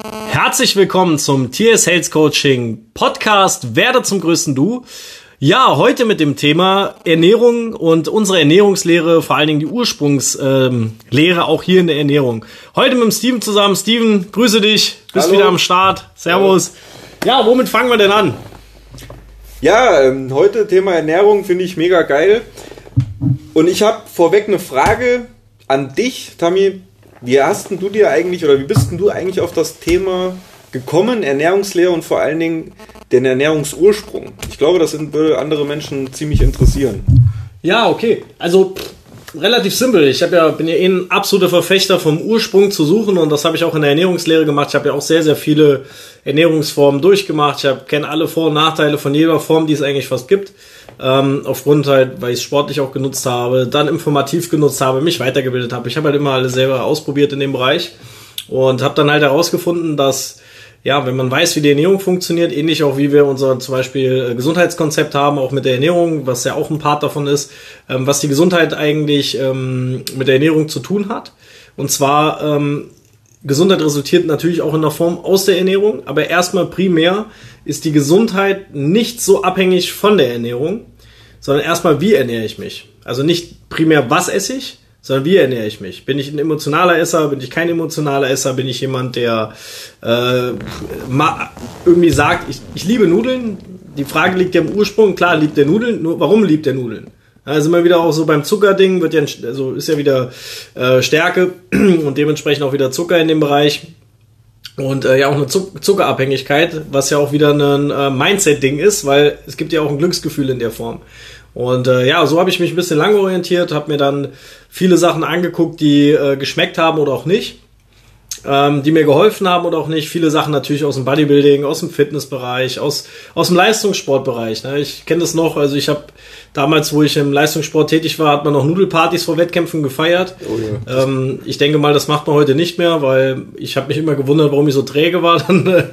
Herzlich willkommen zum TS Sales Coaching Podcast Werde zum größten Du. Ja, heute mit dem Thema Ernährung und unsere Ernährungslehre, vor allen Dingen die Ursprungslehre ähm, auch hier in der Ernährung. Heute mit dem Steven zusammen. Steven, grüße dich, bist Hallo. wieder am Start. Servus. Ja, womit fangen wir denn an? Ja, ähm, heute Thema Ernährung finde ich mega geil. Und ich habe vorweg eine Frage an dich, Tammy. Wie hast du dir eigentlich oder wie bist du eigentlich auf das Thema gekommen, Ernährungslehre und vor allen Dingen den Ernährungsursprung? Ich glaube, das würde andere Menschen ziemlich interessieren. Ja, okay. Also pff, relativ simpel. Ich ja, bin ja eh ein absoluter Verfechter vom Ursprung zu suchen und das habe ich auch in der Ernährungslehre gemacht. Ich habe ja auch sehr, sehr viele Ernährungsformen durchgemacht. Ich kenne alle Vor- und Nachteile von jeder Form, die es eigentlich fast gibt. Ähm, aufgrund halt, weil ich es sportlich auch genutzt habe, dann informativ genutzt habe, mich weitergebildet habe. Ich habe halt immer alles selber ausprobiert in dem Bereich und habe dann halt herausgefunden, dass ja, wenn man weiß, wie die Ernährung funktioniert, ähnlich auch wie wir unser zum Beispiel äh, Gesundheitskonzept haben, auch mit der Ernährung, was ja auch ein Part davon ist, ähm, was die Gesundheit eigentlich ähm, mit der Ernährung zu tun hat. Und zwar, ähm, Gesundheit resultiert natürlich auch in der Form aus der Ernährung, aber erstmal primär ist die Gesundheit nicht so abhängig von der Ernährung, sondern erstmal, wie ernähre ich mich. Also nicht primär, was esse ich, sondern wie ernähre ich mich? Bin ich ein emotionaler Esser? Bin ich kein emotionaler Esser? Bin ich jemand, der äh, irgendwie sagt, ich, ich liebe Nudeln? Die Frage liegt ja im Ursprung. Klar, liebt der Nudeln. Nur warum liebt der Nudeln? Also immer wieder auch so beim Zuckerding wird ja, also ist ja wieder äh, Stärke und dementsprechend auch wieder Zucker in dem Bereich. Und äh, ja auch eine Zuckerabhängigkeit, was ja auch wieder ein äh, Mindset-Ding ist, weil es gibt ja auch ein Glücksgefühl in der Form. Und äh, ja, so habe ich mich ein bisschen lang orientiert, habe mir dann viele Sachen angeguckt, die äh, geschmeckt haben oder auch nicht ähm, die mir geholfen haben oder auch nicht. Viele Sachen natürlich aus dem Bodybuilding, aus dem Fitnessbereich, aus, aus dem Leistungssportbereich. Ne? Ich kenne das noch, also ich habe damals, wo ich im Leistungssport tätig war, hat man noch Nudelpartys vor Wettkämpfen gefeiert. Oh ja. ähm, ich denke mal, das macht man heute nicht mehr, weil ich habe mich immer gewundert, warum ich so träge war. Dann äh,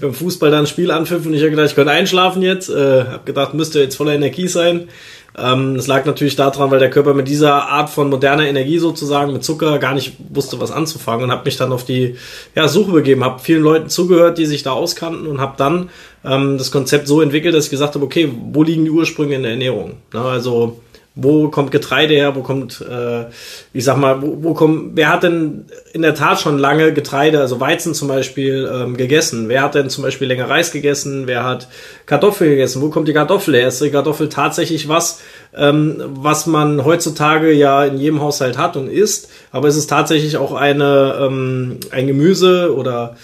beim Fußball dann ein Spiel anpfiffen und ich habe gedacht, ich könnte einschlafen jetzt. Äh, habe gedacht, müsste jetzt voller Energie sein. Ähm, das lag natürlich daran, weil der Körper mit dieser Art von moderner Energie sozusagen, mit Zucker, gar nicht wusste, was anzufangen und habe mich dann auf die ja, Suche begeben, habe vielen Leuten zugehört, die sich da auskannten und habe dann ähm, das Konzept so entwickelt, dass ich gesagt habe, okay, wo liegen die Ursprünge in der Ernährung? Na, also wo kommt Getreide her? Wo kommt, äh, ich sag mal, wo, wo kommt, wer hat denn in der Tat schon lange Getreide, also Weizen zum Beispiel, ähm, gegessen? Wer hat denn zum Beispiel länger Reis gegessen? Wer hat Kartoffel gegessen? Wo kommt die Kartoffel her? Ist die Kartoffel tatsächlich was, ähm, was man heutzutage ja in jedem Haushalt hat und isst? Aber ist es tatsächlich auch eine, ähm, ein Gemüse oder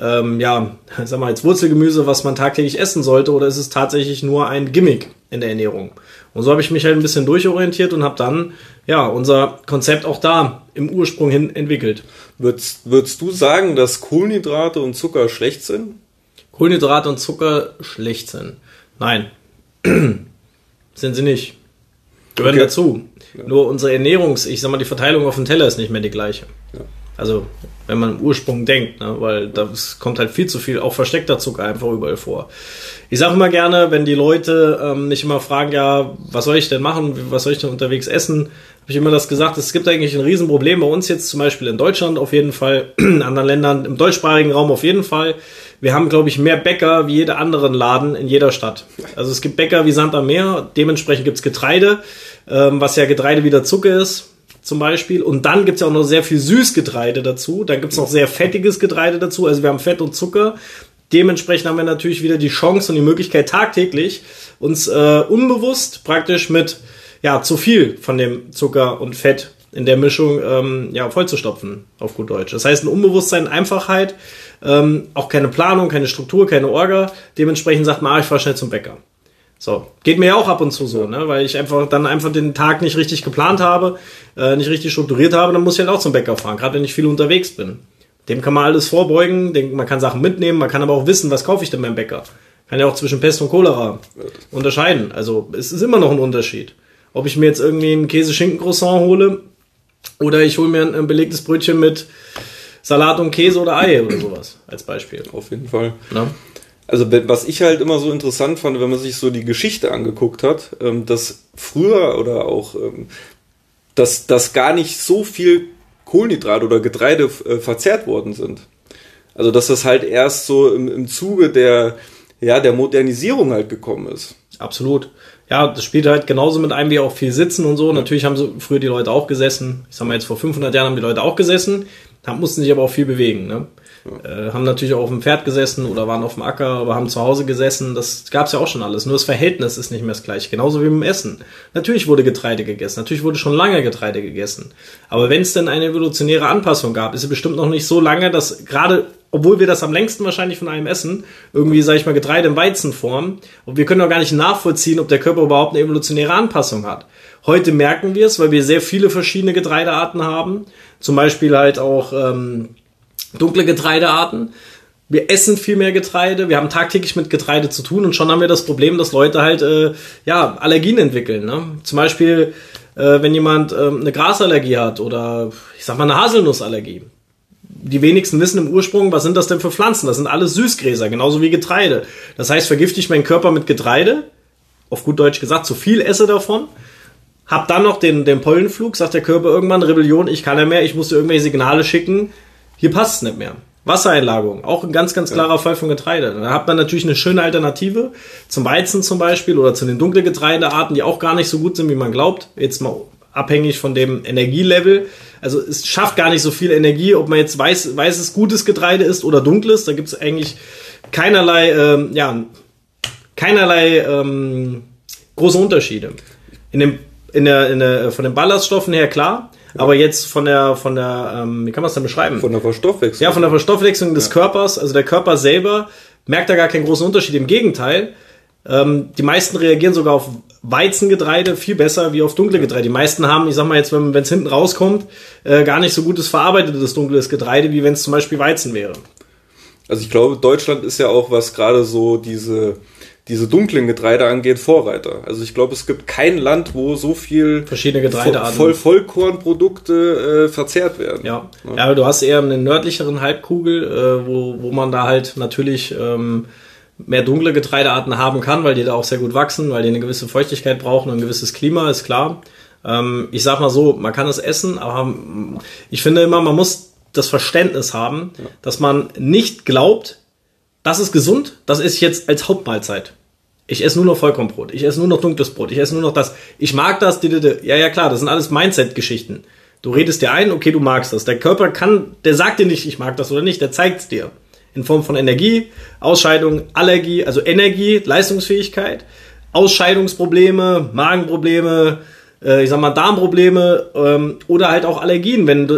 ähm, ja, sag mal, als Wurzelgemüse, was man tagtäglich essen sollte, oder ist es tatsächlich nur ein Gimmick in der Ernährung? Und so habe ich mich halt ein bisschen durchorientiert und habe dann ja unser Konzept auch da im Ursprung hin entwickelt. Würdest, würdest du sagen, dass Kohlenhydrate und Zucker schlecht sind? Kohlenhydrate und Zucker schlecht sind? Nein, sind sie nicht. Gehören okay. dazu. Ja. Nur unsere Ernährungs, ich sag mal, die Verteilung auf dem Teller ist nicht mehr die gleiche. Ja. Also, wenn man im Ursprung denkt, ne? weil da kommt halt viel zu viel, auch versteckter Zucker einfach überall vor. Ich sage immer gerne, wenn die Leute ähm, mich immer fragen, ja, was soll ich denn machen, was soll ich denn unterwegs essen, habe ich immer das gesagt, es gibt eigentlich ein Riesenproblem bei uns jetzt zum Beispiel in Deutschland auf jeden Fall, in anderen Ländern, im deutschsprachigen Raum auf jeden Fall. Wir haben, glaube ich, mehr Bäcker wie jede anderen Laden in jeder Stadt. Also es gibt Bäcker wie Sand am Meer, dementsprechend gibt's Getreide, ähm, was ja Getreide wieder Zucker ist zum Beispiel. Und dann gibt's ja auch noch sehr viel Süßgetreide dazu. Dann gibt's noch sehr fettiges Getreide dazu. Also wir haben Fett und Zucker. Dementsprechend haben wir natürlich wieder die Chance und die Möglichkeit tagtäglich uns äh, unbewusst praktisch mit ja zu viel von dem Zucker und Fett in der Mischung ähm, ja vollzustopfen auf gut Deutsch. Das heißt ein Unbewusstsein, Einfachheit, ähm, auch keine Planung, keine Struktur, keine Orga. Dementsprechend sagt man, ah, ich fahr schnell zum Bäcker. So, geht mir ja auch ab und zu so, ne? weil ich einfach dann einfach den Tag nicht richtig geplant habe, äh, nicht richtig strukturiert habe, dann muss ich halt auch zum Bäcker fahren, gerade wenn ich viel unterwegs bin. Dem kann man alles vorbeugen, man kann Sachen mitnehmen, man kann aber auch wissen, was kaufe ich denn beim Bäcker. Kann ja auch zwischen Pest und Cholera unterscheiden. Also es ist immer noch ein Unterschied. Ob ich mir jetzt irgendwie ein Käse-Schinken-Croissant hole oder ich hole mir ein, ein belegtes Brötchen mit Salat und Käse oder Ei oder sowas als Beispiel. Auf jeden Fall. Na? Also was ich halt immer so interessant fand, wenn man sich so die Geschichte angeguckt hat, ähm, dass früher oder auch, ähm, dass, dass gar nicht so viel Kohlenhydrat oder Getreide äh, verzehrt worden sind. Also dass das halt erst so im, im Zuge der, ja, der Modernisierung halt gekommen ist. Absolut. Ja, das spielt halt genauso mit einem wie auch viel Sitzen und so. Natürlich haben so früher die Leute auch gesessen. Ich sag mal jetzt vor 500 Jahren haben die Leute auch gesessen, mussten sich aber auch viel bewegen. Ne? Äh, haben natürlich auch auf dem Pferd gesessen oder waren auf dem Acker, aber haben zu Hause gesessen. Das gab's ja auch schon alles. Nur das Verhältnis ist nicht mehr das gleiche. Genauso wie dem Essen. Natürlich wurde Getreide gegessen. Natürlich wurde schon lange Getreide gegessen. Aber wenn es denn eine evolutionäre Anpassung gab, ist sie bestimmt noch nicht so lange, dass gerade obwohl wir das am längsten wahrscheinlich von allem essen, irgendwie, sage ich mal, Getreide in Weizenform. Und wir können auch gar nicht nachvollziehen, ob der Körper überhaupt eine evolutionäre Anpassung hat. Heute merken wir es, weil wir sehr viele verschiedene Getreidearten haben. Zum Beispiel halt auch ähm, dunkle Getreidearten. Wir essen viel mehr Getreide, wir haben tagtäglich mit Getreide zu tun und schon haben wir das Problem, dass Leute halt äh, ja Allergien entwickeln. Ne? Zum Beispiel, äh, wenn jemand äh, eine Grasallergie hat oder ich sag mal eine Haselnussallergie. Die wenigsten wissen im Ursprung, was sind das denn für Pflanzen? Das sind alles Süßgräser, genauso wie Getreide. Das heißt, vergifte ich meinen Körper mit Getreide, auf gut Deutsch gesagt, zu viel esse davon, hab dann noch den, den Pollenflug, sagt der Körper irgendwann, Rebellion, ich kann ja mehr, ich muss dir irgendwelche Signale schicken, hier passt es nicht mehr. Wassereinlagerung, auch ein ganz, ganz klarer ja. Fall von Getreide. Da hat man natürlich eine schöne Alternative zum Weizen zum Beispiel oder zu den dunklen Getreidearten, die auch gar nicht so gut sind, wie man glaubt. Jetzt mal abhängig von dem Energielevel. Also es schafft gar nicht so viel Energie, ob man jetzt weiß, weißes, gutes Getreide ist oder dunkles. Da gibt es eigentlich keinerlei, ähm, ja, keinerlei ähm, große Unterschiede. In dem, in der, in der, von den Ballaststoffen her klar, aber jetzt von der, von der, ähm, wie kann man es denn beschreiben? Von der Verstoffwechslung. Ja, von der Verstoffwechslung des. Körpers. Also der Körper selber merkt da gar keinen großen Unterschied. Im Gegenteil, ähm, die meisten reagieren sogar auf Weizengetreide viel besser wie auf dunkle Getreide. Die meisten haben, ich sag mal jetzt, wenn es hinten rauskommt, äh, gar nicht so gutes verarbeitetes dunkles Getreide, wie wenn es zum Beispiel Weizen wäre. Also ich glaube, Deutschland ist ja auch, was gerade so diese diese dunklen Getreide angeht, Vorreiter. Also ich glaube, es gibt kein Land, wo so viel verschiedene Getreidearten voll Vollkornprodukte äh, verzehrt werden. Ja. ja, ja, aber du hast eher eine nördlicheren Halbkugel, äh, wo, wo man da halt natürlich ähm, mehr dunkle Getreidearten haben kann, weil die da auch sehr gut wachsen, weil die eine gewisse Feuchtigkeit brauchen und ein gewisses Klima, ist klar. Ähm, ich sag mal so, man kann es essen, aber ich finde immer, man muss das Verständnis haben, ja. dass man nicht glaubt, das ist gesund, das ich jetzt als Hauptmahlzeit. Ich esse nur noch Vollkornbrot, ich esse nur noch dunkles Brot, ich esse nur noch das. Ich mag das, ja, ja, klar, das sind alles Mindset-Geschichten. Du redest dir ein, okay, du magst das. Der Körper kann, der sagt dir nicht, ich mag das oder nicht, der zeigt es dir. In Form von Energie, Ausscheidung, Allergie, also Energie, Leistungsfähigkeit, Ausscheidungsprobleme, Magenprobleme, äh, ich sag mal Darmprobleme ähm, oder halt auch Allergien, wenn,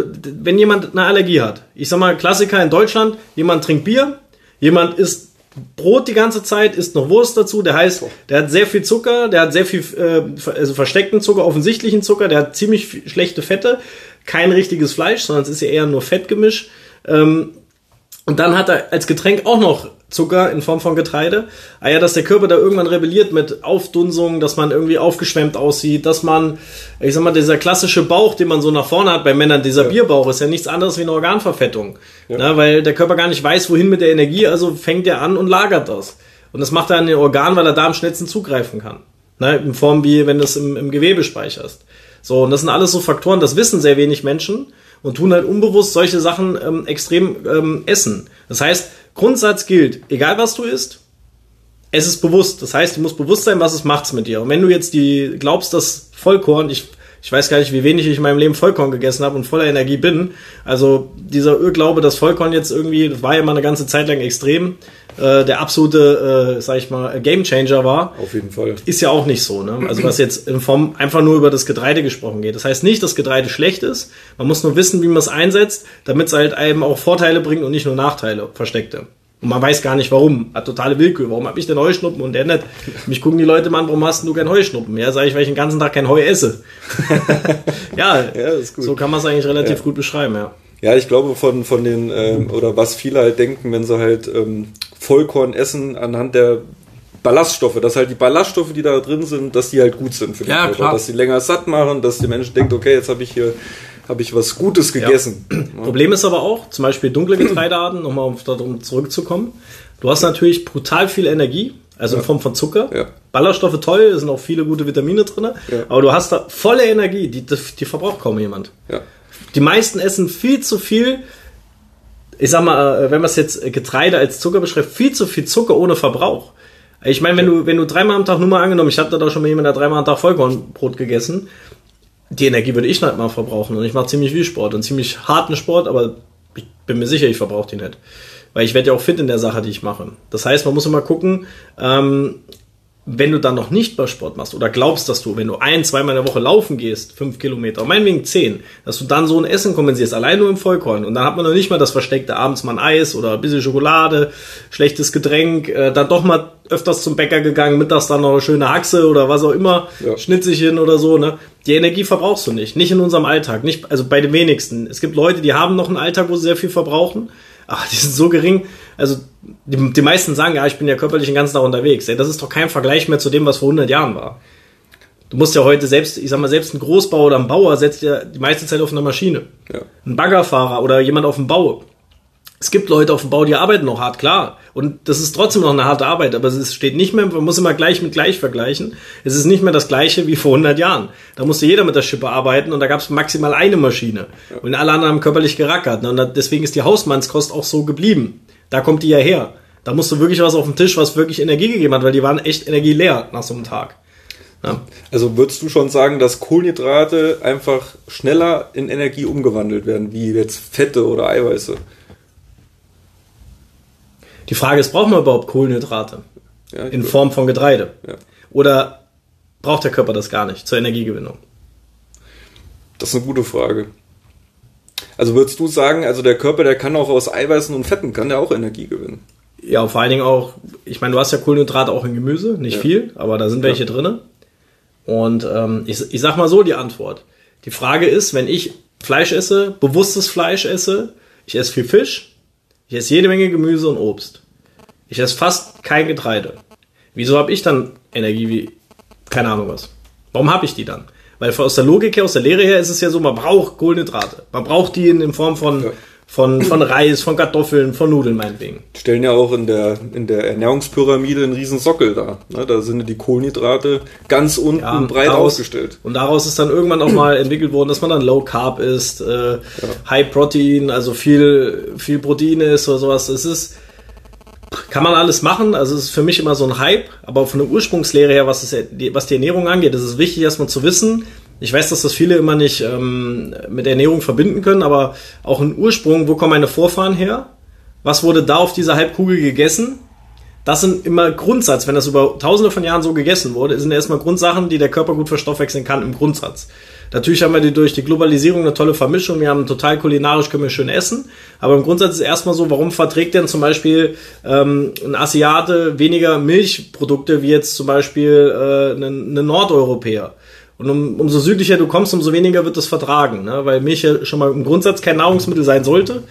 wenn jemand eine Allergie hat. Ich sag mal, Klassiker in Deutschland, jemand trinkt Bier, Jemand isst Brot die ganze Zeit, isst noch Wurst dazu. Der heißt, der hat sehr viel Zucker, der hat sehr viel äh, also versteckten Zucker, offensichtlichen Zucker, der hat ziemlich schlechte Fette, kein richtiges Fleisch, sondern es ist ja eher nur Fettgemisch. Ähm, und dann hat er als Getränk auch noch Zucker in Form von Getreide. Ah ja, dass der Körper da irgendwann rebelliert mit Aufdunsung, dass man irgendwie aufgeschwemmt aussieht, dass man, ich sag mal, dieser klassische Bauch, den man so nach vorne hat bei Männern, dieser ja. Bierbauch, ist ja nichts anderes wie eine Organverfettung. Ja. Na, weil der Körper gar nicht weiß, wohin mit der Energie, also fängt er an und lagert das. Und das macht er an den Organ, weil er da am schnellsten zugreifen kann. Na, in Form wie, wenn du es im, im Gewebe speicherst. So, und das sind alles so Faktoren, das wissen sehr wenig Menschen und tun halt unbewusst solche Sachen ähm, extrem ähm, essen. Das heißt, Grundsatz gilt, egal was du isst, es ist bewusst. Das heißt, du musst bewusst sein, was es macht mit dir. Und wenn du jetzt die glaubst, dass Vollkorn, ich ich weiß gar nicht, wie wenig ich in meinem Leben Vollkorn gegessen habe und voller Energie bin. Also dieser Irrglaube, dass Vollkorn jetzt irgendwie, das war ja mal eine ganze Zeit lang extrem, äh, der absolute, äh, sag ich mal, Gamechanger war. Auf jeden Fall. Ist ja auch nicht so. Ne? Also was jetzt in Form einfach nur über das Getreide gesprochen geht. Das heißt nicht, dass Getreide schlecht ist. Man muss nur wissen, wie man es einsetzt, damit es halt einem auch Vorteile bringt und nicht nur Nachteile, versteckte. Und man weiß gar nicht warum. Hat totale Willkür. Warum habe ich denn Heuschnuppen und der nicht? Mich gucken die Leute mal an, warum hast du kein Heuschnuppen? Ja, sage ich, weil ich den ganzen Tag kein Heu esse. ja, ja so kann man es eigentlich relativ ja. gut beschreiben, ja. Ja, ich glaube von, von den, ähm, oder was viele halt denken, wenn sie halt ähm, Vollkorn essen anhand der Ballaststoffe, dass halt die Ballaststoffe, die da drin sind, dass die halt gut sind für den ja, Körper. Klar. Dass sie länger satt machen, dass der Mensch denkt, okay, jetzt habe ich hier habe ich was Gutes gegessen. Ja. Problem ist aber auch, zum Beispiel dunkle Getreidearten, nochmal um darum zurückzukommen. Du hast natürlich brutal viel Energie, also in Form von Zucker. Ballaststoffe toll, es sind auch viele gute Vitamine drin, aber du hast da volle Energie, die, die verbraucht kaum jemand. Die meisten essen viel zu viel ich sag mal, äh, wenn man es jetzt Getreide als Zucker beschreibt, viel zu viel Zucker ohne Verbrauch. Ich meine, wenn du, wenn du dreimal am Tag nur mal angenommen, ich hatte da schon mal jemand, der dreimal am Tag Vollkornbrot gegessen, die Energie würde ich nicht mal verbrauchen. Und ich mache ziemlich viel Sport und ziemlich harten Sport, aber ich bin mir sicher, ich verbrauche die nicht. Weil ich werde ja auch fit in der Sache, die ich mache. Das heißt, man muss immer gucken, ähm, wenn du dann noch nicht bei Sport machst oder glaubst, dass du, wenn du ein, zweimal in der Woche laufen gehst, fünf Kilometer, meinetwegen zehn, dass du dann so ein Essen kompensierst, allein nur im Vollkorn. Und dann hat man noch nicht mal das versteckte abends mal ein Eis oder ein bisschen Schokolade, schlechtes Getränk, äh, dann doch mal öfters zum Bäcker gegangen, mittags dann noch eine schöne Haxe oder was auch immer, ja. Schnitzchen oder so, ne? Die Energie verbrauchst du nicht. Nicht in unserem Alltag. Nicht, also bei den wenigsten. Es gibt Leute, die haben noch einen Alltag, wo sie sehr viel verbrauchen ach, die sind so gering. Also die, die meisten sagen, ja, ich bin ja körperlich den ganzen Tag unterwegs. Ey, das ist doch kein Vergleich mehr zu dem, was vor 100 Jahren war. Du musst ja heute selbst, ich sag mal, selbst ein Großbauer oder ein Bauer setzt ja die meiste Zeit auf einer Maschine. Ja. Ein Baggerfahrer oder jemand auf dem Bau es gibt Leute auf dem Bau, die arbeiten noch hart, klar. Und das ist trotzdem noch eine harte Arbeit, aber es steht nicht mehr, man muss immer gleich mit gleich vergleichen. Es ist nicht mehr das gleiche wie vor 100 Jahren. Da musste jeder mit der Schippe arbeiten und da gab es maximal eine Maschine. Ja. Und alle anderen haben körperlich gerackert. Ne? Und deswegen ist die Hausmannskost auch so geblieben. Da kommt die ja her. Da musst du wirklich was auf den Tisch, was wirklich Energie gegeben hat, weil die waren echt energieleer nach so einem Tag. Ja. Also würdest du schon sagen, dass Kohlenhydrate einfach schneller in Energie umgewandelt werden, wie jetzt Fette oder Eiweiße? Die Frage ist, braucht man überhaupt Kohlenhydrate ja, in Form von Getreide? Ja. Oder braucht der Körper das gar nicht zur Energiegewinnung? Das ist eine gute Frage. Also würdest du sagen, also der Körper, der kann auch aus Eiweißen und Fetten, kann der auch Energie gewinnen? Ja, vor allen Dingen auch, ich meine, du hast ja Kohlenhydrate auch in Gemüse, nicht ja. viel, aber da sind welche ja. drin. Und ähm, ich, ich sag mal so die Antwort. Die Frage ist, wenn ich Fleisch esse, bewusstes Fleisch esse, ich esse viel Fisch, ich esse jede Menge Gemüse und Obst. Ich esse fast kein Getreide. Wieso habe ich dann Energie wie keine Ahnung was? Warum habe ich die dann? Weil aus der Logik her, aus der Lehre her ist es ja so, man braucht Kohlenhydrate. Man braucht die in, in Form von ja von, von Reis, von Kartoffeln, von Nudeln meinetwegen. Stellen ja auch in der, in der Ernährungspyramide einen riesen Sockel da. Ne? Da sind die Kohlenhydrate ganz unten ja, breit daraus, ausgestellt. Und daraus ist dann irgendwann auch mal entwickelt worden, dass man dann Low Carb isst, äh, ja. High Protein, also viel, viel Protein ist oder sowas. Es ist, kann man alles machen, also es ist für mich immer so ein Hype, aber von der Ursprungslehre her, was, es, was die Ernährung angeht, ist es wichtig, erstmal zu wissen, ich weiß, dass das viele immer nicht ähm, mit Ernährung verbinden können, aber auch ein Ursprung, wo kommen meine Vorfahren her? Was wurde da auf dieser Halbkugel gegessen? Das sind immer Grundsatz, wenn das über tausende von Jahren so gegessen wurde, sind erstmal Grundsachen, die der Körper gut verstoffwechseln kann im Grundsatz. Natürlich haben wir die durch die Globalisierung eine tolle Vermischung, wir haben total kulinarisch, können wir schön essen, aber im Grundsatz ist erstmal so, warum verträgt denn zum Beispiel ähm, ein Asiate weniger Milchprodukte wie jetzt zum Beispiel äh, ein, ein Nordeuropäer? Und um, umso südlicher du kommst, umso weniger wird es vertragen, ne? weil Milch ja schon mal im Grundsatz kein Nahrungsmittel sein sollte,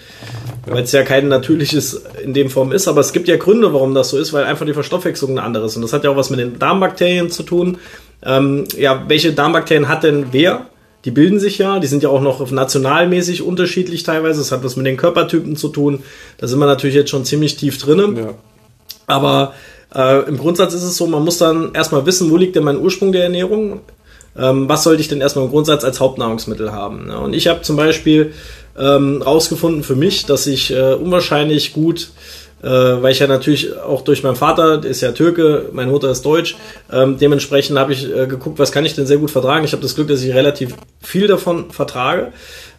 ja. weil es ja kein natürliches in dem Form ist. Aber es gibt ja Gründe, warum das so ist, weil einfach die Verstoffwechslung eine andere ist. Und das hat ja auch was mit den Darmbakterien zu tun. Ähm, ja, welche Darmbakterien hat denn wer? Die bilden sich ja, die sind ja auch noch nationalmäßig unterschiedlich teilweise. Das hat was mit den Körpertypen zu tun. Da sind wir natürlich jetzt schon ziemlich tief drinnen. Ja. Aber äh, im Grundsatz ist es so, man muss dann erstmal wissen, wo liegt denn mein Ursprung der Ernährung? ähm, was sollte ich denn erstmal im Grundsatz als Hauptnahrungsmittel haben. Und ich habe zum Beispiel ähm, rausgefunden für mich, dass ich äh, unwahrscheinlich gut äh, weil ich ja natürlich auch durch meinen Vater, der ist ja Türke, meine Mutter ist Deutsch, ähm, dementsprechend habe ich äh, geguckt, was kann ich denn sehr gut vertragen. Ich habe das Glück, dass ich relativ viel davon vertrage.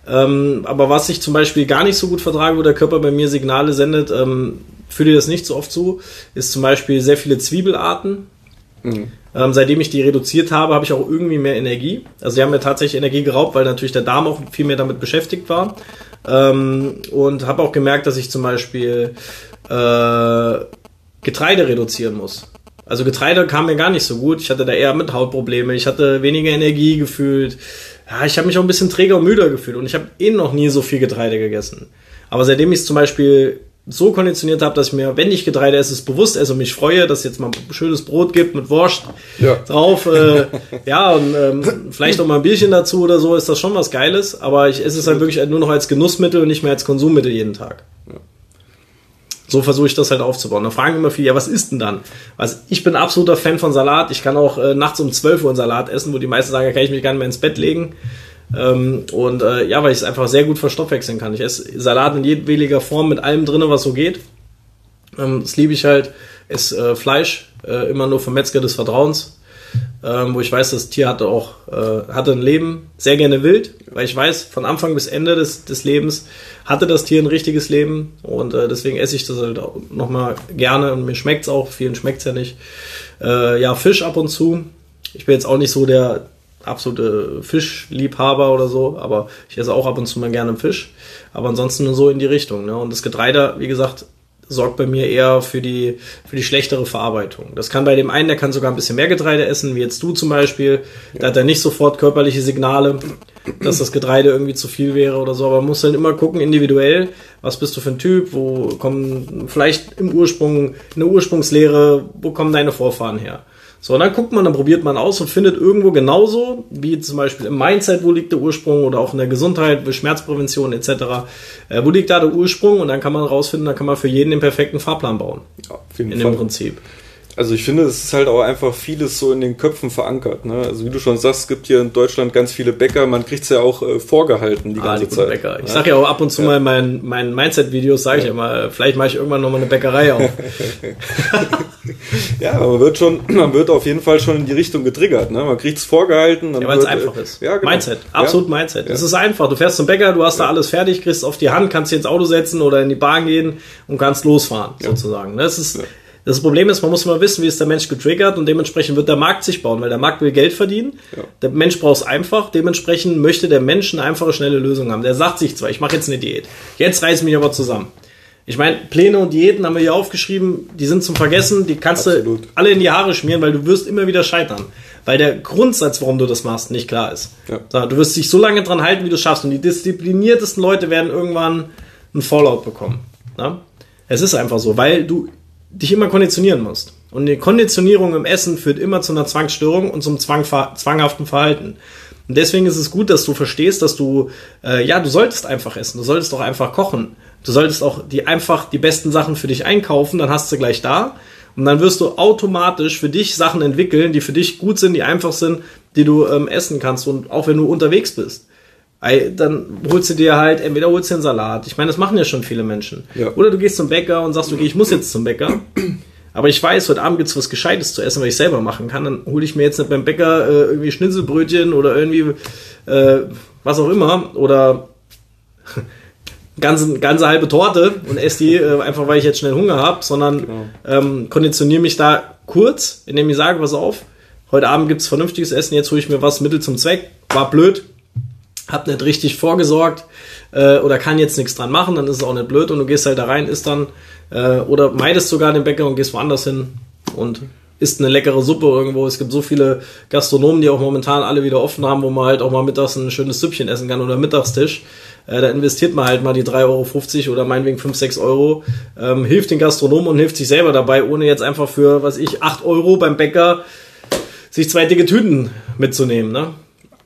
Ähm, aber was ich zum Beispiel gar nicht so gut vertrage, wo der Körper bei mir Signale sendet, ähm, fühle das nicht so oft zu, ist zum Beispiel sehr viele Zwiebelarten. Mhm. Ähm, seitdem ich die reduziert habe, habe ich auch irgendwie mehr Energie. Also sie haben mir tatsächlich Energie geraubt, weil natürlich der Darm auch viel mehr damit beschäftigt war. Ähm, und habe auch gemerkt, dass ich zum Beispiel äh, Getreide reduzieren muss. Also Getreide kam mir gar nicht so gut. Ich hatte da eher mit Hautprobleme. Ich hatte weniger Energie gefühlt. Ja, ich habe mich auch ein bisschen träger und müder gefühlt. Und ich habe eh noch nie so viel Getreide gegessen. Aber seitdem ich es zum Beispiel so konditioniert habe, dass ich mir, wenn ich Getreide esse, es bewusst esse und mich freue, dass es jetzt mal ein schönes Brot gibt mit Wurst ja. drauf. Äh, ja, und ähm, vielleicht auch mal ein Bierchen dazu oder so, ist das schon was Geiles. Aber ich esse es halt wirklich nur noch als Genussmittel und nicht mehr als Konsummittel jeden Tag. Ja. So versuche ich das halt aufzubauen. Da fragen immer viele, ja, was ist denn dann? Also ich bin absoluter Fan von Salat. Ich kann auch äh, nachts um 12 Uhr einen Salat essen, wo die meisten sagen, da kann ich mich gar nicht mehr ins Bett legen. Ähm, und äh, ja, weil ich es einfach sehr gut verstoffwechseln kann. Ich esse Salat in jedwediger Form mit allem drin, was so geht. Ähm, das liebe ich halt. Esse äh, Fleisch, äh, immer nur vom Metzger des Vertrauens ähm, wo ich weiß, das Tier hatte auch äh, hatte ein Leben, sehr gerne wild, weil ich weiß, von Anfang bis Ende des, des Lebens hatte das Tier ein richtiges Leben und äh, deswegen esse ich das halt auch nochmal gerne und mir schmeckt es auch, vielen schmeckt es ja nicht. Äh, ja, Fisch ab und zu. Ich bin jetzt auch nicht so der absolute Fischliebhaber oder so, aber ich esse auch ab und zu mal gerne Fisch. Aber ansonsten nur so in die Richtung. Ne? Und das Getreide, wie gesagt, sorgt bei mir eher für die, für die schlechtere Verarbeitung. Das kann bei dem einen, der kann sogar ein bisschen mehr Getreide essen, wie jetzt du zum Beispiel. Da hat er nicht sofort körperliche Signale, dass das Getreide irgendwie zu viel wäre oder so. Aber man muss dann immer gucken, individuell, was bist du für ein Typ, wo kommen vielleicht im Ursprung, eine Ursprungslehre, wo kommen deine Vorfahren her? So, und dann guckt man, dann probiert man aus und findet irgendwo genauso, wie zum Beispiel im Mindset, wo liegt der Ursprung oder auch in der Gesundheit, Schmerzprävention etc., äh, wo liegt da der Ursprung und dann kann man rausfinden, dann kann man für jeden den perfekten Fahrplan bauen. Ja, auf jeden in Fall. dem Prinzip. Also ich finde, es ist halt auch einfach vieles so in den Köpfen verankert. Ne? Also wie du schon sagst, es gibt hier in Deutschland ganz viele Bäcker. Man kriegt es ja auch äh, vorgehalten die ah, ganze die Zeit. Bäcker. Ich ja? sage ja auch ab und zu ja. mal in meinen, meinen Mindset-Videos, sage ja. ich immer, vielleicht mache ich irgendwann nochmal eine Bäckerei auf. ja, aber man wird schon, man wird auf jeden Fall schon in die Richtung getriggert. Ne? Man kriegt es vorgehalten. ja, weil es einfach äh, ist. Ja, genau. Mindset, absolut Mindset. Es ist einfach. Du fährst zum Bäcker, du hast da alles fertig, kriegst auf die Hand, kannst dich ins Auto setzen oder in die Bahn gehen und kannst losfahren, sozusagen. Das ist das Problem ist, man muss immer wissen, wie ist der Mensch getriggert und dementsprechend wird der Markt sich bauen, weil der Markt will Geld verdienen. Ja. Der Mensch braucht es einfach, dementsprechend möchte der Mensch eine einfache, schnelle Lösung haben. Der sagt sich zwar, ich mache jetzt eine Diät. Jetzt reiß mich aber zusammen. Ich meine, Pläne und Diäten haben wir hier aufgeschrieben, die sind zum Vergessen, die kannst Absolut. du alle in die Haare schmieren, weil du wirst immer wieder scheitern. Weil der Grundsatz, warum du das machst, nicht klar ist. Ja. Du wirst dich so lange dran halten, wie du schaffst. Und die diszipliniertesten Leute werden irgendwann einen Fallout bekommen. Ja? Es ist einfach so, weil du dich immer konditionieren musst. Und die Konditionierung im Essen führt immer zu einer Zwangsstörung und zum Zwang, zwanghaften Verhalten. Und deswegen ist es gut, dass du verstehst, dass du, äh, ja, du solltest einfach essen, du solltest auch einfach kochen. Du solltest auch die einfach die besten Sachen für dich einkaufen, dann hast du gleich da. Und dann wirst du automatisch für dich Sachen entwickeln, die für dich gut sind, die einfach sind, die du ähm, essen kannst und auch wenn du unterwegs bist dann holst du dir halt, entweder holst du einen Salat. Ich meine, das machen ja schon viele Menschen. Ja. Oder du gehst zum Bäcker und sagst, okay, ich muss jetzt zum Bäcker. Aber ich weiß, heute Abend gibt's was Gescheites zu essen, was ich selber machen kann. Dann hole ich mir jetzt nicht beim Bäcker äh, irgendwie Schnitzelbrötchen oder irgendwie äh, was auch immer. Oder ganze, ganze halbe Torte und esse die äh, einfach, weil ich jetzt schnell Hunger habe, sondern genau. ähm, konditioniere mich da kurz, indem ich sage, pass auf, heute Abend gibt's vernünftiges Essen, jetzt hole ich mir was Mittel zum Zweck. War blöd, hab nicht richtig vorgesorgt äh, oder kann jetzt nichts dran machen, dann ist es auch nicht blöd und du gehst halt da rein, isst dann äh, oder meidest sogar den Bäcker und gehst woanders hin und isst eine leckere Suppe irgendwo. Es gibt so viele Gastronomen, die auch momentan alle wieder offen haben, wo man halt auch mal mittags ein schönes Süppchen essen kann oder Mittagstisch. Äh, da investiert man halt mal die 3,50 Euro oder meinetwegen 5, 6 Euro, ähm, hilft den Gastronomen und hilft sich selber dabei, ohne jetzt einfach für, was ich, 8 Euro beim Bäcker sich zwei dicke Tüten mitzunehmen. Ne?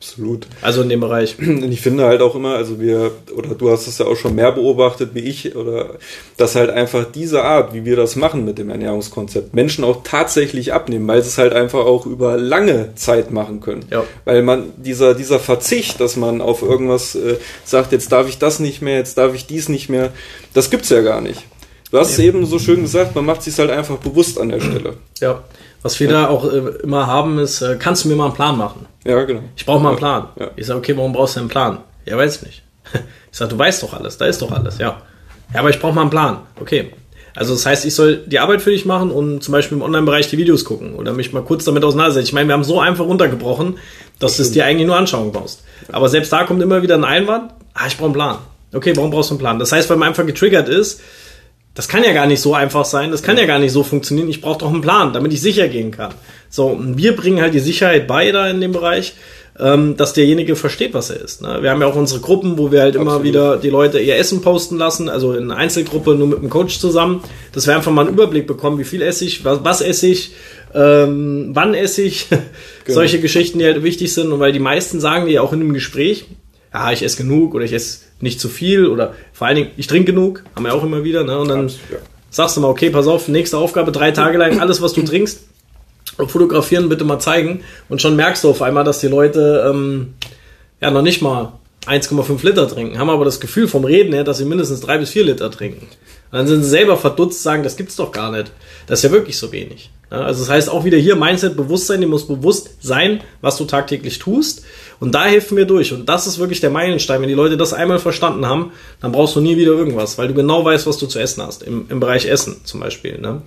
Absolut. Also in dem Bereich. Ich finde halt auch immer, also wir, oder du hast es ja auch schon mehr beobachtet wie ich, oder dass halt einfach diese Art, wie wir das machen mit dem Ernährungskonzept, Menschen auch tatsächlich abnehmen, weil sie es halt einfach auch über lange Zeit machen können. Ja. Weil man, dieser, dieser Verzicht, dass man auf irgendwas äh, sagt, jetzt darf ich das nicht mehr, jetzt darf ich dies nicht mehr, das gibt's ja gar nicht. Du hast es eben so schön gesagt, man macht sich halt einfach bewusst an der Stelle. Ja. Was wir ja. da auch äh, immer haben, ist, äh, kannst du mir mal einen Plan machen? Ja, genau. Ich brauche mal einen Plan. Ja. Ich sage, okay, warum brauchst du einen Plan? Ja, weiß ich nicht. Ich sage, du weißt doch alles, da ist doch alles, ja. Ja, aber ich brauche mal einen Plan. Okay. Also das heißt, ich soll die Arbeit für dich machen und zum Beispiel im Online-Bereich die Videos gucken oder mich mal kurz damit auseinandersetzen. Ich meine, wir haben so einfach runtergebrochen, dass du es dir eigentlich nur anschauen brauchst. Aber selbst da kommt immer wieder ein Einwand, ah, ich brauche einen Plan. Okay, warum brauchst du einen Plan? Das heißt, weil man einfach getriggert ist, das kann ja gar nicht so einfach sein, das kann ja gar nicht so funktionieren. Ich brauche doch einen Plan, damit ich sicher gehen kann. So, und wir bringen halt die Sicherheit bei da in dem Bereich, ähm, dass derjenige versteht, was er ist. Ne? Wir haben ja auch unsere Gruppen, wo wir halt Absolut. immer wieder die Leute ihr Essen posten lassen, also in Einzelgruppe nur mit dem Coach zusammen, dass wir einfach mal einen Überblick bekommen, wie viel esse ich, was, was esse ich, ähm, wann esse ich, genau. solche Geschichten, die halt wichtig sind. Und weil die meisten sagen die auch in einem Gespräch, ja, ich esse genug oder ich esse nicht zu viel oder vor allen Dingen, ich trinke genug, haben wir auch immer wieder, ne? Und dann ja. sagst du mal, okay, pass auf, nächste Aufgabe, drei Tage lang alles, was du trinkst, fotografieren, bitte mal zeigen. Und schon merkst du auf einmal, dass die Leute ähm, ja noch nicht mal 1,5 Liter trinken, haben aber das Gefühl vom Reden her, dass sie mindestens drei bis vier Liter trinken. Und dann sind sie selber verdutzt, sagen, das gibt's doch gar nicht. Das ist ja wirklich so wenig. Also das heißt auch wieder hier Mindset, Bewusstsein, dir muss bewusst sein, was du tagtäglich tust. Und da helfen wir durch. Und das ist wirklich der Meilenstein. Wenn die Leute das einmal verstanden haben, dann brauchst du nie wieder irgendwas, weil du genau weißt, was du zu essen hast. Im, im Bereich Essen zum Beispiel. Ne?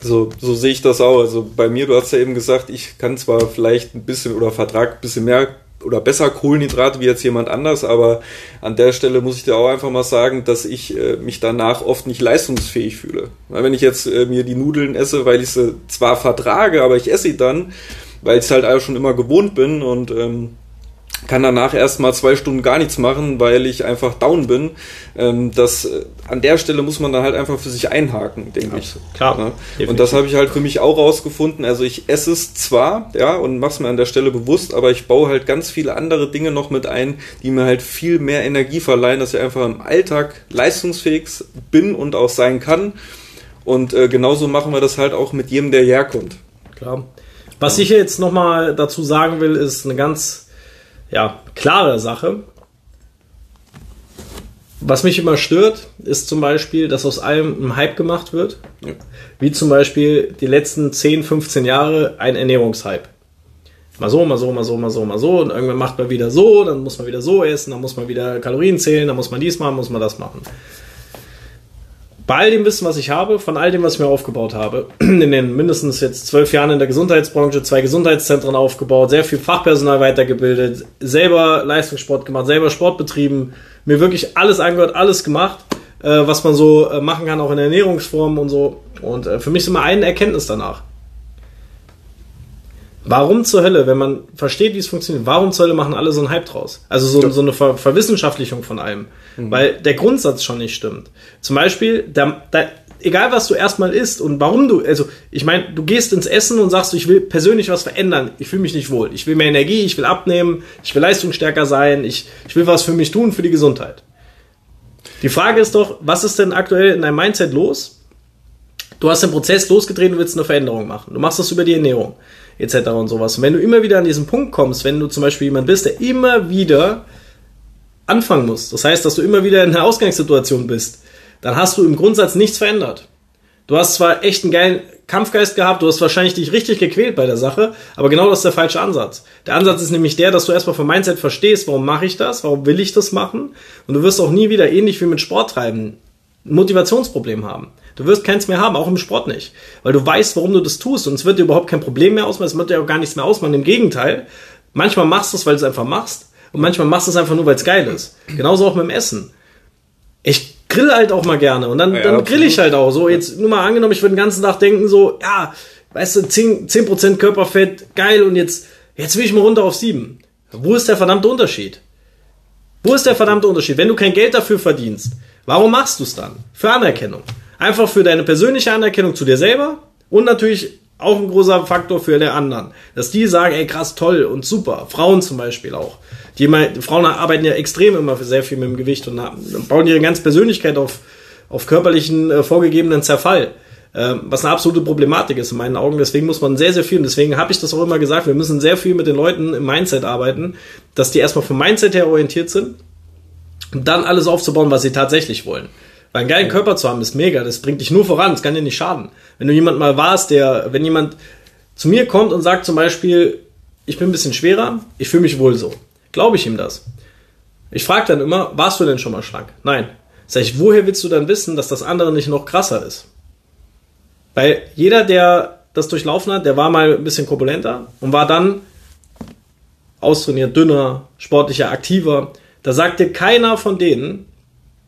So, so sehe ich das auch. Also bei mir, du hast ja eben gesagt, ich kann zwar vielleicht ein bisschen oder vertrag ein bisschen mehr oder besser Kohlenhydrate wie jetzt jemand anders, aber an der Stelle muss ich dir auch einfach mal sagen, dass ich äh, mich danach oft nicht leistungsfähig fühle. Weil wenn ich jetzt äh, mir die Nudeln esse, weil ich sie zwar vertrage, aber ich esse sie dann, weil ich es halt auch schon immer gewohnt bin und ähm, kann danach erstmal zwei Stunden gar nichts machen, weil ich einfach down bin. Ähm, das, äh, an der Stelle muss man dann halt einfach für sich einhaken, denke ich. Klar. Ja? Und das habe ich halt für mich auch rausgefunden. Also ich esse es zwar, ja, und mache es mir an der Stelle bewusst, aber ich baue halt ganz viele andere Dinge noch mit ein, die mir halt viel mehr Energie verleihen, dass ich einfach im Alltag leistungsfähig bin und auch sein kann. Und äh, genauso machen wir das halt auch mit jedem, der herkommt. Klar. Was ich jetzt nochmal dazu sagen will, ist eine ganz ja, klare Sache. Was mich immer stört, ist zum Beispiel, dass aus allem ein Hype gemacht wird. Ja. Wie zum Beispiel die letzten 10, 15 Jahre ein Ernährungshype. Mal so, mal so, mal so, mal so, mal so. Und irgendwann macht man wieder so, dann muss man wieder so essen, dann muss man wieder Kalorien zählen, dann muss man dies machen, muss man das machen bei all dem Wissen, was ich habe, von all dem, was ich mir aufgebaut habe, in den mindestens jetzt zwölf Jahren in der Gesundheitsbranche, zwei Gesundheitszentren aufgebaut, sehr viel Fachpersonal weitergebildet, selber Leistungssport gemacht, selber Sport betrieben, mir wirklich alles angehört, alles gemacht, äh, was man so äh, machen kann, auch in der Ernährungsform und so. Und äh, für mich ist immer eine Erkenntnis danach. Warum zur Hölle, wenn man versteht, wie es funktioniert, warum zur Hölle machen alle so einen Hype draus? Also so, so eine Ver Verwissenschaftlichung von allem. Mhm. Weil der Grundsatz schon nicht stimmt. Zum Beispiel, der, der, egal was du erstmal isst und warum du, also ich meine, du gehst ins Essen und sagst, ich will persönlich was verändern, ich fühle mich nicht wohl, ich will mehr Energie, ich will abnehmen, ich will leistungsstärker sein, ich, ich will was für mich tun, für die Gesundheit. Die Frage ist doch, was ist denn aktuell in deinem Mindset los? Du hast den Prozess losgedreht und willst eine Veränderung machen. Du machst das über die Ernährung etc. und sowas. Und wenn du immer wieder an diesen Punkt kommst, wenn du zum Beispiel jemand bist, der immer wieder anfangen muss, das heißt, dass du immer wieder in einer Ausgangssituation bist, dann hast du im Grundsatz nichts verändert. Du hast zwar echt einen geilen Kampfgeist gehabt, du hast wahrscheinlich dich richtig gequält bei der Sache, aber genau das ist der falsche Ansatz. Der Ansatz ist nämlich der, dass du erstmal vom Mindset verstehst, warum mache ich das, warum will ich das machen und du wirst auch nie wieder ähnlich wie mit Sport treiben ein Motivationsproblem haben. Du wirst keins mehr haben, auch im Sport nicht. Weil du weißt, warum du das tust und es wird dir überhaupt kein Problem mehr ausmachen, es wird dir auch gar nichts mehr ausmachen. Im Gegenteil, manchmal machst du es, weil du es einfach machst und manchmal machst du es einfach nur, weil es geil ist. Genauso auch mit dem Essen. Ich grill halt auch mal gerne und dann, ja, dann grill ich halt auch. So, jetzt nur mal angenommen, ich würde den ganzen Tag denken, so, ja, weißt du, 10%, 10 Körperfett, geil und jetzt, jetzt will ich mal runter auf 7. Wo ist der verdammte Unterschied? Wo ist der verdammte Unterschied? Wenn du kein Geld dafür verdienst, warum machst du es dann? Für Anerkennung. Einfach für deine persönliche Anerkennung zu dir selber und natürlich auch ein großer Faktor für die anderen. Dass die sagen, ey krass, toll und super. Frauen zum Beispiel auch. Die Frauen arbeiten ja extrem immer sehr viel mit dem Gewicht und bauen ihre ganze Persönlichkeit auf, auf körperlichen äh, vorgegebenen Zerfall. Ähm, was eine absolute Problematik ist in meinen Augen. Deswegen muss man sehr, sehr viel, und deswegen habe ich das auch immer gesagt, wir müssen sehr viel mit den Leuten im Mindset arbeiten, dass die erstmal vom Mindset her orientiert sind und dann alles aufzubauen, was sie tatsächlich wollen. Weil einen geilen Körper zu haben ist mega, das bringt dich nur voran, das kann dir nicht schaden. Wenn du jemand mal warst, der, wenn jemand zu mir kommt und sagt zum Beispiel, ich bin ein bisschen schwerer, ich fühle mich wohl so, glaube ich ihm das. Ich frage dann immer, warst du denn schon mal schlank? Nein. Sag ich, woher willst du dann wissen, dass das andere nicht noch krasser ist? Weil jeder, der das durchlaufen hat, der war mal ein bisschen korpulenter und war dann austrainiert, dünner, sportlicher, aktiver. Da sagte keiner von denen,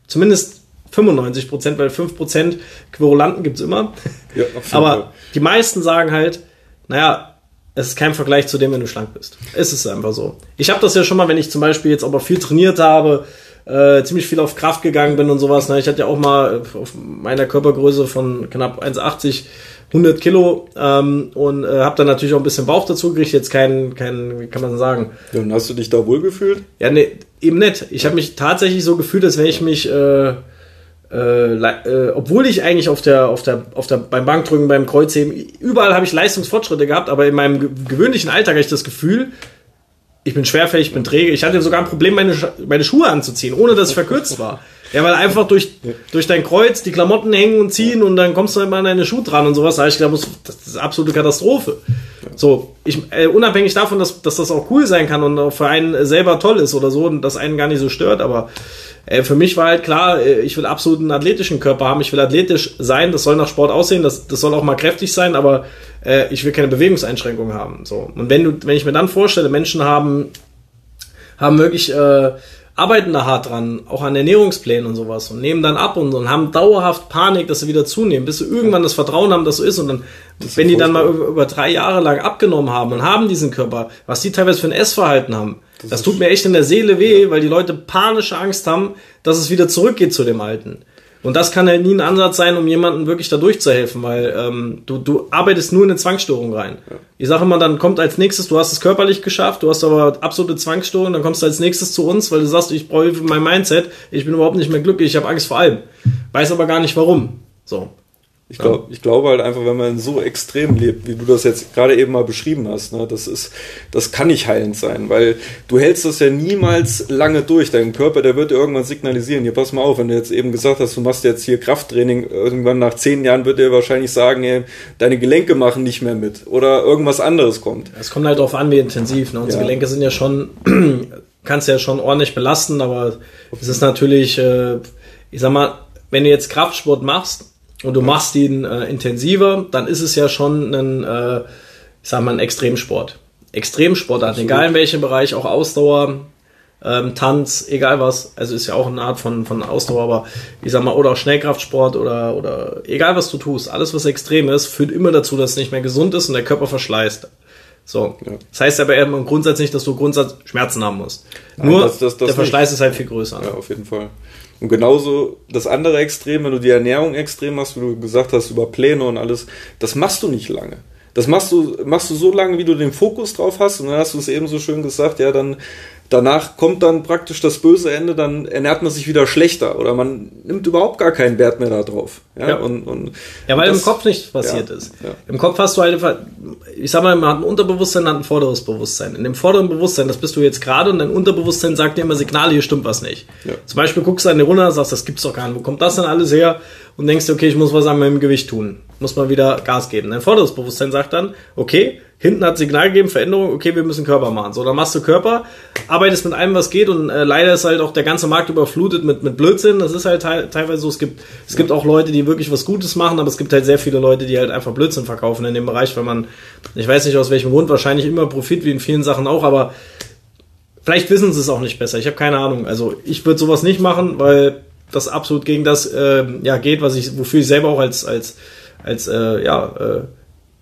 zumindest 95 Prozent, weil 5 Prozent Querulanten gibt es immer. Ja, Aber die meisten sagen halt, naja, es ist kein Vergleich zu dem, wenn du schlank bist. Es ist einfach so. Ich habe das ja schon mal, wenn ich zum Beispiel jetzt aber viel trainiert habe, äh, ziemlich viel auf Kraft gegangen bin und sowas. Ne? Ich hatte ja auch mal auf meiner Körpergröße von knapp 1,80 100 Kilo ähm, und äh, habe dann natürlich auch ein bisschen Bauch dazu gekriegt. Jetzt kein, kein, wie kann man sagen? Ja, und hast du dich da wohl gefühlt? Ja, nee, eben nicht. Ich habe mich tatsächlich so gefühlt, als wenn ich mich äh, äh, äh, obwohl ich eigentlich auf der, auf der, auf der, beim Bankdrücken, beim Kreuzheben, überall habe ich Leistungsfortschritte gehabt, aber in meinem gewöhnlichen Alltag habe ich das Gefühl, ich bin schwerfällig, ich bin träge. Ich hatte sogar ein Problem, meine, meine Schuhe anzuziehen, ohne dass es verkürzt war. Ja, weil einfach durch, durch dein Kreuz die Klamotten hängen und ziehen und dann kommst du immer an deine Schuhe dran und sowas. Da ich gedacht, das ist absolute Katastrophe. So, ich, äh, unabhängig davon, dass, dass das auch cool sein kann und auch für einen selber toll ist oder so und das einen gar nicht so stört, aber äh, für mich war halt klar, äh, ich will absolut einen athletischen Körper haben, ich will athletisch sein, das soll nach Sport aussehen, das, das soll auch mal kräftig sein, aber äh, ich will keine Bewegungseinschränkungen haben. So. Und wenn du, wenn ich mir dann vorstelle, Menschen haben, haben wirklich äh, arbeiten da hart dran, auch an Ernährungsplänen und sowas und nehmen dann ab und, und haben dauerhaft Panik, dass sie wieder zunehmen, bis sie irgendwann das Vertrauen haben, dass so ist und dann, wenn die dann mal über, über, drei Jahre lang abgenommen haben und haben diesen Körper, was die teilweise für ein Essverhalten haben, das, das tut mir echt in der Seele weh, ja. weil die Leute panische Angst haben, dass es wieder zurückgeht zu dem Alten. Und das kann halt nie ein Ansatz sein, um jemandem wirklich da durchzuhelfen, weil ähm, du, du arbeitest nur in eine Zwangsstörung rein. Ja. Ich sage immer, dann kommt als nächstes, du hast es körperlich geschafft, du hast aber absolute Zwangsstörung, dann kommst du als nächstes zu uns, weil du sagst, ich brauche mein Mindset, ich bin überhaupt nicht mehr glücklich, ich habe Angst vor allem. Weiß aber gar nicht warum. So. Ich, glaub, ich glaube halt einfach, wenn man so extrem lebt, wie du das jetzt gerade eben mal beschrieben hast, ne, das ist, das kann nicht heilend sein, weil du hältst das ja niemals lange durch. Dein Körper, der wird dir irgendwann signalisieren, hier pass mal auf, wenn du jetzt eben gesagt hast, du machst jetzt hier Krafttraining, irgendwann nach zehn Jahren wird er wahrscheinlich sagen, ey, deine Gelenke machen nicht mehr mit oder irgendwas anderes kommt. Es kommt halt darauf an, wie intensiv. Ne? Unsere ja. Gelenke sind ja schon, kannst ja schon ordentlich belasten, aber es ist natürlich, äh, ich sag mal, wenn du jetzt Kraftsport machst, und du machst ihn äh, intensiver, dann ist es ja schon ein, äh, ich sag mal, ein Extremsport. Extremsportart, egal in welchem Bereich, auch Ausdauer, ähm, Tanz, egal was, also ist ja auch eine Art von, von Ausdauer, aber ich sag mal, oder auch Schnellkraftsport oder, oder egal was du tust, alles was extrem ist, führt immer dazu, dass es nicht mehr gesund ist und der Körper verschleißt. So. Ja. Das heißt aber im Grundsatz nicht, dass du Grundsatz Schmerzen haben musst. Nein, Nur das, das, das der Verschleiß nicht. ist halt viel größer. Ja, auf jeden Fall. Und genauso das andere Extrem, wenn du die Ernährung extrem machst, wie du gesagt hast, über Pläne und alles, das machst du nicht lange. Das machst du, machst du so lange, wie du den Fokus drauf hast. Und dann hast du es eben so schön gesagt, ja, dann danach kommt dann praktisch das böse Ende, dann ernährt man sich wieder schlechter oder man nimmt überhaupt gar keinen Wert mehr darauf. Ja, ja. Und, und ja weil das, im Kopf nichts passiert ja, ist. Ja. Im Kopf hast du halt einfach, ich sag mal, man hat ein Unterbewusstsein, man hat ein vorderes Bewusstsein. In dem vorderen Bewusstsein, das bist du jetzt gerade und dein Unterbewusstsein sagt dir immer Signale, hier stimmt was nicht. Zum Beispiel guckst du an dir runter, sagst, das gibt's doch gar nicht, wo kommt das denn alles her? Und denkst dir, okay, ich muss was an meinem Gewicht tun. Muss mal wieder Gas geben. Dein vorderes Bewusstsein sagt dann, okay, hinten hat Signal gegeben, Veränderung, okay, wir müssen Körper machen. So, dann machst du Körper, arbeitest mit allem, was geht und äh, leider ist halt auch der ganze Markt überflutet mit, mit Blödsinn. Das ist halt te teilweise so, es gibt, es gibt auch Leute, die wirklich was Gutes machen, aber es gibt halt sehr viele Leute, die halt einfach Blödsinn verkaufen in dem Bereich, wenn man, ich weiß nicht aus welchem Grund, wahrscheinlich immer Profit, wie in vielen Sachen auch, aber vielleicht wissen sie es auch nicht besser. Ich habe keine Ahnung. Also ich würde sowas nicht machen, weil das absolut gegen das äh, ja geht, was ich, wofür ich selber auch als, als, als äh, ja, äh,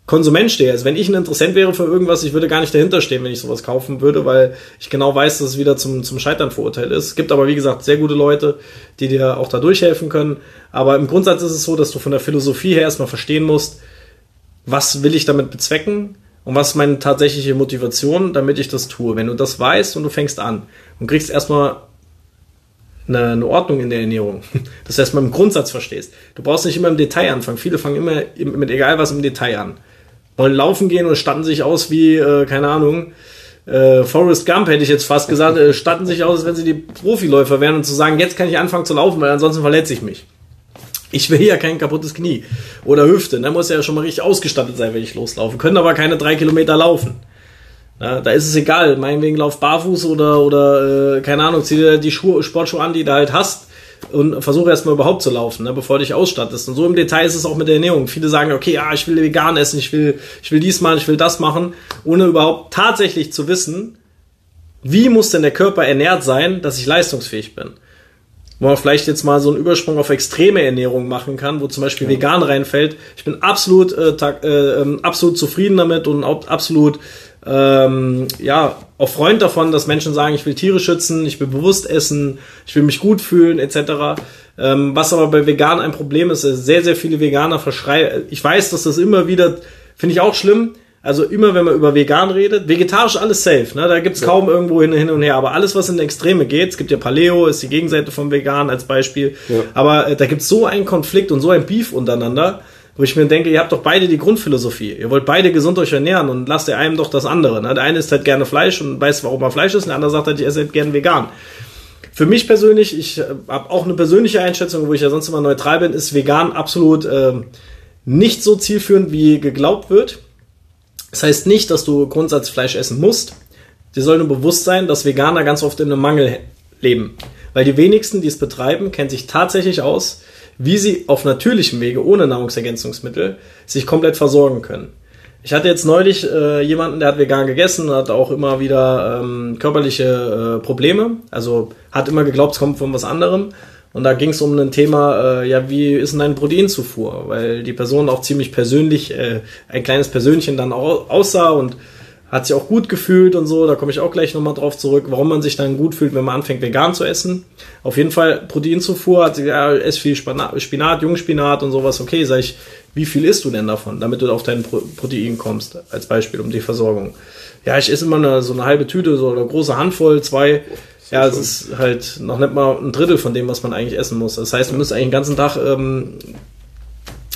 Konsument stehe. Also wenn ich ein Interessent wäre für irgendwas, ich würde gar nicht dahinter stehen, wenn ich sowas kaufen würde, weil ich genau weiß, dass es wieder zum, zum Scheitern verurteilt ist. Es gibt aber, wie gesagt, sehr gute Leute, die dir auch da durchhelfen können. Aber im Grundsatz ist es so, dass du von der Philosophie her erstmal verstehen musst, was will ich damit bezwecken und was ist meine tatsächliche Motivation, damit ich das tue. Wenn du das weißt und du fängst an und kriegst erstmal eine, eine Ordnung in der Ernährung, dass du erstmal im Grundsatz verstehst. Du brauchst nicht immer im Detail anfangen. Viele fangen immer mit egal was im Detail an wollen laufen gehen und statten sich aus wie, äh, keine Ahnung, äh, Forrest Gump hätte ich jetzt fast gesagt, äh, statten sich aus, als wenn sie die Profiläufer wären und zu sagen, jetzt kann ich anfangen zu laufen, weil ansonsten verletze ich mich. Ich will ja kein kaputtes Knie oder Hüfte. Da muss ja schon mal richtig ausgestattet sein, wenn ich loslaufe. Können aber keine drei Kilometer laufen. Ja, da ist es egal. Meinetwegen lauf barfuß oder, oder äh, keine Ahnung, zieh dir die Schuhe, Sportschuhe an, die du halt hast und versuche erstmal überhaupt zu laufen, ne, bevor du dich ausstattest. Und so im Detail ist es auch mit der Ernährung. Viele sagen, okay, ja, ich will vegan essen, ich will, ich will dies machen, ich will das machen, ohne überhaupt tatsächlich zu wissen, wie muss denn der Körper ernährt sein, dass ich leistungsfähig bin. Wo man vielleicht jetzt mal so einen Übersprung auf extreme Ernährung machen kann, wo zum Beispiel ja. vegan reinfällt. Ich bin absolut, äh, äh, ähm, absolut zufrieden damit und absolut ähm, ja, auch Freund davon, dass Menschen sagen, ich will Tiere schützen, ich will bewusst essen, ich will mich gut fühlen, etc. Ähm, was aber bei Vegan ein Problem ist, ist sehr, sehr viele Veganer verschreien. Ich weiß, dass das immer wieder, finde ich auch schlimm, also immer, wenn man über vegan redet, vegetarisch alles safe, ne? da gibt's ja. kaum irgendwo hin, hin und her, aber alles, was in Extreme geht, es gibt ja Paleo, ist die Gegenseite vom Vegan als Beispiel, ja. aber äh, da gibt's so einen Konflikt und so ein Beef untereinander, Wo ich mir denke, ihr habt doch beide die Grundphilosophie. Ihr wollt beide gesund euch ernähren und lasst der einem doch das andere. Ne? Der eine isst halt gerne Fleisch und weiß, warum er Fleisch ist, und der andere sagt halt, ich esse halt gerne vegan. Für mich persönlich, ich äh, habe auch eine persönliche Einschätzung, wo ich ja sonst immer neutral bin, ist vegan absolut äh, nicht so zielführend, wie geglaubt wird. Das heißt nicht, dass du Grundsatzfleisch essen musst. Dir soll nur bewusst sein, dass Veganer ganz oft in einem Mangel leben. Weil die wenigsten, die es betreiben, kennen sich tatsächlich aus, wie sie auf natürlichem Wege ohne Nahrungsergänzungsmittel sich komplett versorgen können. Ich hatte jetzt neulich äh, jemanden, der hat vegan gegessen hat auch immer wieder ähm, körperliche äh, Probleme. Also hat immer geglaubt, es kommt von was anderem. Und da ging es um ein Thema, äh, ja, wie ist denn deine Proteinzufuhr? Weil die Person auch ziemlich persönlich, äh, ein kleines Persönchen dann auch aussah und hat sich auch gut gefühlt und so, da komme ich auch gleich nochmal drauf zurück, warum man sich dann gut fühlt, wenn man anfängt vegan zu essen. Auf jeden Fall Proteinzufuhr, hat sie ja, ess viel Spinat, Spinat, Jungspinat und sowas, okay, sag ich, wie viel isst du denn davon, damit du auf dein Protein kommst, als Beispiel um die Versorgung. Ja, ich esse immer eine, so eine halbe Tüte, so eine große Handvoll, zwei, ja, es ist halt noch nicht mal ein Drittel von dem, was man eigentlich essen muss. Das heißt, du musst eigentlich den ganzen Tag ähm,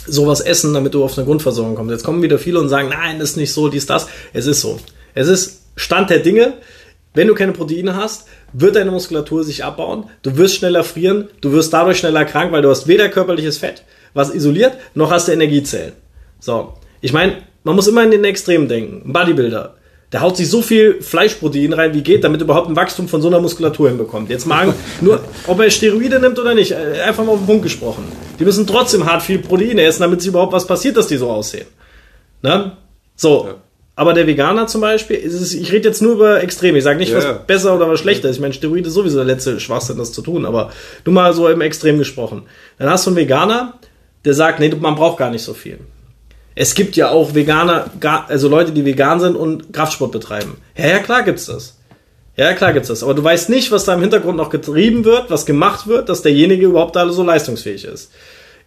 sowas essen, damit du auf eine Grundversorgung kommst. Jetzt kommen wieder viele und sagen, nein, ist nicht so, dies, das. Es ist so. Es ist Stand der Dinge. Wenn du keine Proteine hast, wird deine Muskulatur sich abbauen. Du wirst schneller frieren. Du wirst dadurch schneller krank, weil du hast weder körperliches Fett, was isoliert, noch hast du Energiezellen. So. Ich meine, man muss immer in den Extremen denken. Bodybuilder. Der haut sich so viel Fleischprotein rein, wie geht, damit überhaupt ein Wachstum von so einer Muskulatur hinbekommt. Jetzt mal nur, ob er Steroide nimmt oder nicht, äh, einfach mal auf den Punkt gesprochen. Die müssen trotzdem hart viel Proteine essen, damit sich überhaupt was passiert, dass die so aussehen. Ne? So. Ja. Aber der Veganer zum Beispiel, ist, ich rede jetzt nur über Extreme. Ich sage nicht, ja. was besser oder was schlechter ist. Ich meine, Steroide ist sowieso der letzte Schwachsinn, das zu tun. Aber nur mal so im Extrem gesprochen. Dann hast du einen Veganer, der sagt, nee, man braucht gar nicht so viel. Es gibt ja auch Veganer, also Leute, die vegan sind und Kraftsport betreiben. Ja, ja, klar gibt's das. Ja, klar gibt's das. Aber du weißt nicht, was da im Hintergrund noch getrieben wird, was gemacht wird, dass derjenige überhaupt da so leistungsfähig ist.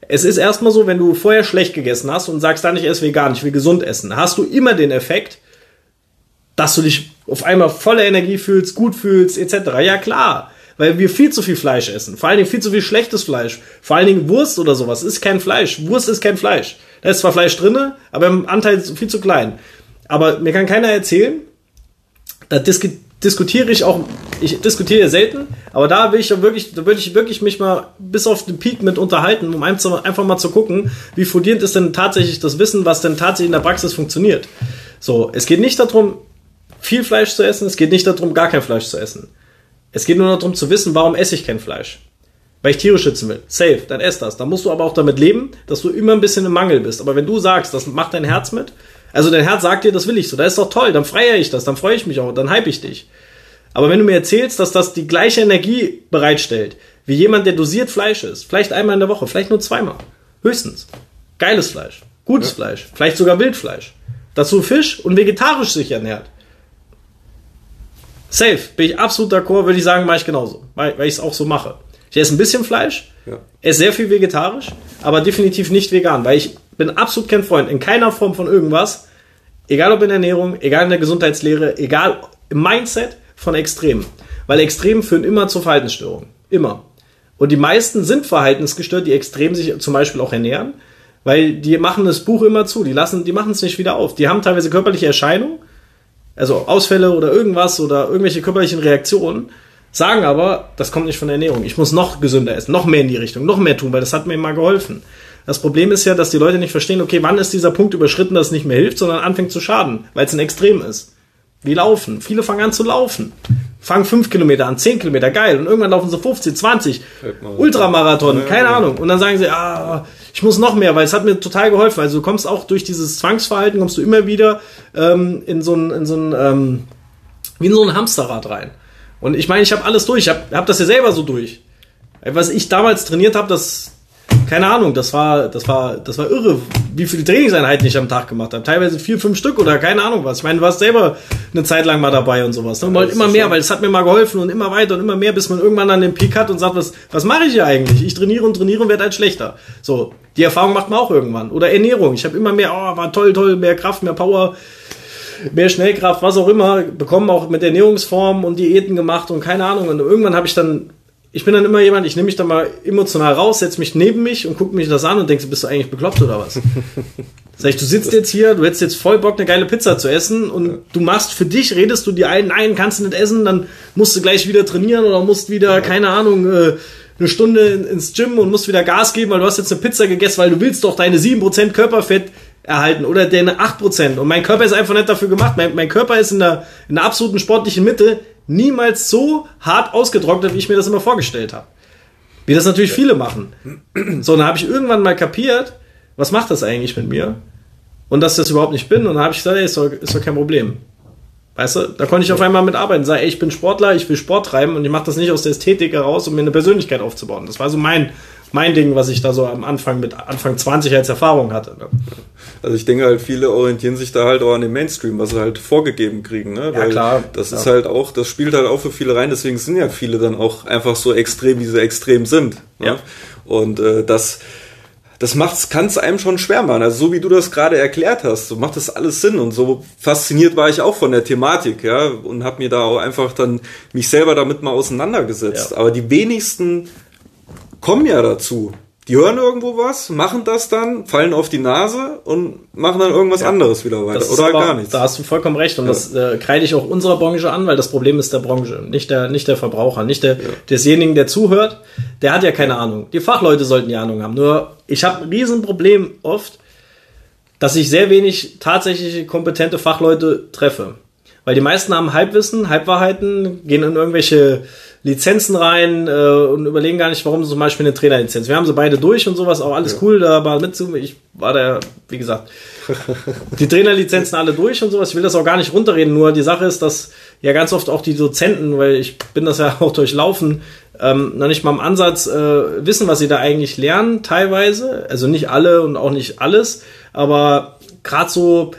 Es ist erstmal so, wenn du vorher schlecht gegessen hast und sagst dann, ich esse vegan, ich will gesund essen, hast du immer den Effekt, dass du dich auf einmal voller Energie fühlst, gut fühlst, etc. Ja, klar. Weil wir viel zu viel Fleisch essen. Vor allen Dingen viel zu viel schlechtes Fleisch. Vor allen Dingen Wurst oder sowas ist kein Fleisch. Wurst ist kein Fleisch. Da ist zwar Fleisch drinne, aber im Anteil viel zu klein. Aber mir kann keiner erzählen, da dis diskutiere ich auch, ich diskutiere selten, aber da will ich ja wirklich, da würde ich wirklich mich mal bis auf den Peak mit unterhalten, um einfach mal zu gucken, wie fundierend ist denn tatsächlich das Wissen, was denn tatsächlich in der Praxis funktioniert. So, es geht nicht darum, viel Fleisch zu essen, es geht nicht darum, gar kein Fleisch zu essen. Es geht nur darum zu wissen, warum esse ich kein Fleisch. Weil ich Tiere schützen will. Safe, dann ess das. Dann musst du aber auch damit leben, dass du immer ein bisschen im Mangel bist. Aber wenn du sagst, das macht dein Herz mit, also dein Herz sagt dir, das will ich so, das ist doch toll, dann feiere ich das, dann freue ich mich auch, dann hype ich dich. Aber wenn du mir erzählst, dass das die gleiche Energie bereitstellt, wie jemand, der dosiert Fleisch isst, vielleicht einmal in der Woche, vielleicht nur zweimal, höchstens. Geiles Fleisch, gutes ja. Fleisch, vielleicht sogar Wildfleisch. Dazu Fisch und vegetarisch sich ernährt. Safe, bin ich absolut d'accord, würde ich sagen, mache ich genauso, weil, weil ich es auch so mache. Ich esse ein bisschen Fleisch, ja. esse sehr viel vegetarisch, aber definitiv nicht vegan, weil ich bin absolut kein Freund in keiner Form von irgendwas, egal ob in Ernährung, egal in der Gesundheitslehre, egal im Mindset von Extremen. Weil Extremen führen immer zu Verhaltensstörungen. Immer. Und die meisten sind verhaltensgestört, die extrem sich zum Beispiel auch ernähren, weil die machen das Buch immer zu, die lassen, die machen es nicht wieder auf. Die haben teilweise körperliche Erscheinungen, also Ausfälle oder irgendwas oder irgendwelche körperlichen Reaktionen Sagen aber, das kommt nicht von der Ernährung. Ich muss noch gesünder essen, noch mehr in die Richtung, noch mehr tun, weil das hat mir immer geholfen. Das Problem ist ja, dass die Leute nicht verstehen, okay, wann ist dieser Punkt überschritten, dass es nicht mehr hilft, sondern anfängt zu schaden, weil es ein Extrem ist. Wie laufen. Viele fangen an zu laufen. Fangen fünf Kilometer an, zehn Kilometer, geil. Und irgendwann laufen sie 15, 20, Ultramarathon, keine Ahnung. Und dann sagen sie, ah, ich muss noch mehr, weil es hat mir total geholfen. Also du kommst auch durch dieses Zwangsverhalten, kommst du immer wieder ähm, in so ein, in so ein ähm, wie in so ein Hamsterrad rein. Und ich meine, ich habe alles durch. Ich habe hab das ja selber so durch. Was ich damals trainiert habe, das keine Ahnung, das war das war das war irre, wie viele Trainingseinheiten ich am Tag gemacht habe. Teilweise vier, fünf Stück oder keine Ahnung was. Ich meine, du warst selber eine Zeit lang mal dabei und sowas. Ne? Ja, immer mehr, weil es hat mir mal geholfen und immer weiter und immer mehr, bis man irgendwann an den Peak hat und sagt, was was mache ich hier eigentlich? Ich trainiere und trainiere und werde halt schlechter. So, die Erfahrung macht man auch irgendwann. Oder Ernährung. Ich habe immer mehr, oh, war toll, toll, mehr Kraft, mehr Power mehr Schnellkraft, was auch immer, bekommen auch mit Ernährungsformen und Diäten gemacht und keine Ahnung. Und irgendwann habe ich dann ich bin dann immer jemand, ich nehme mich da mal emotional raus, setze mich neben mich und gucke mich das an und denke, bist du eigentlich bekloppt oder was? Sag ich, du sitzt jetzt hier, du hättest jetzt voll Bock, eine geile Pizza zu essen und du machst für dich, redest du dir ein, nein, kannst du nicht essen, dann musst du gleich wieder trainieren oder musst wieder, keine Ahnung, äh, eine Stunde ins Gym und musst wieder Gas geben, weil du hast jetzt eine Pizza gegessen, weil du willst doch deine 7% Körperfett erhalten oder deine 8%. Und mein Körper ist einfach nicht dafür gemacht. Mein, mein Körper ist in der, in der absoluten sportlichen Mitte niemals so hart ausgetrocknet, wie ich mir das immer vorgestellt habe. Wie das natürlich viele machen. So, dann habe ich irgendwann mal kapiert, was macht das eigentlich mit mir? Und dass ich das überhaupt nicht bin. Und dann habe ich gesagt, ey, ist doch, ist doch kein Problem. Weißt du, da konnte ich auf einmal mitarbeiten. Sag, ey, ich bin Sportler, ich will Sport treiben und ich mache das nicht aus der Ästhetik heraus, um mir eine Persönlichkeit aufzubauen. Das war so mein, mein Ding, was ich da so am Anfang mit Anfang 20 als Erfahrung hatte. Ne? Also ich denke halt, viele orientieren sich da halt auch an dem Mainstream, was sie halt vorgegeben kriegen. Ne? Ja, Weil klar. Das ist halt auch, das spielt halt auch für viele rein, deswegen sind ja viele dann auch einfach so extrem, wie sie extrem sind. Ne? Ja. Und äh, das, das macht's, kann es einem schon schwer machen. Also so wie du das gerade erklärt hast, so macht das alles Sinn und so fasziniert war ich auch von der Thematik, ja, und habe mir da auch einfach dann mich selber damit mal auseinandergesetzt. Ja. Aber die wenigsten kommen ja dazu. Die hören irgendwo was, machen das dann, fallen auf die Nase und machen dann irgendwas Ja. anderes wieder weiter. Oder aber- gar nichts. Da hast du vollkommen recht. Und Ja. das äh, kreide ich auch unserer Branche an, weil das Problem ist der Branche, nicht der, nicht der Verbraucher, nicht der, desjenigen, der zuhört. Der hat ja keine Ahnung. Die Fachleute sollten die Ahnung haben. Nur ich habe ein Riesenproblem oft, dass ich sehr wenig tatsächlich kompetente Fachleute treffe. Weil die meisten haben Halbwissen, Halbwahrheiten, gehen in irgendwelche Lizenzen rein äh, und überlegen gar nicht, warum zum Beispiel eine Trainerlizenz. Wir haben sie beide durch und sowas, auch alles cool, da war mit zu. Ich war da, wie gesagt, die Trainerlizenzen alle durch und sowas. Ich will das auch gar nicht runterreden, nur die Sache ist, dass ja ganz oft auch die Dozenten, weil ich bin das ja auch durchlaufen, ähm, noch nicht mal im Ansatz äh, wissen, was sie da eigentlich lernen, teilweise. Also nicht alle und auch nicht alles, aber gerade so,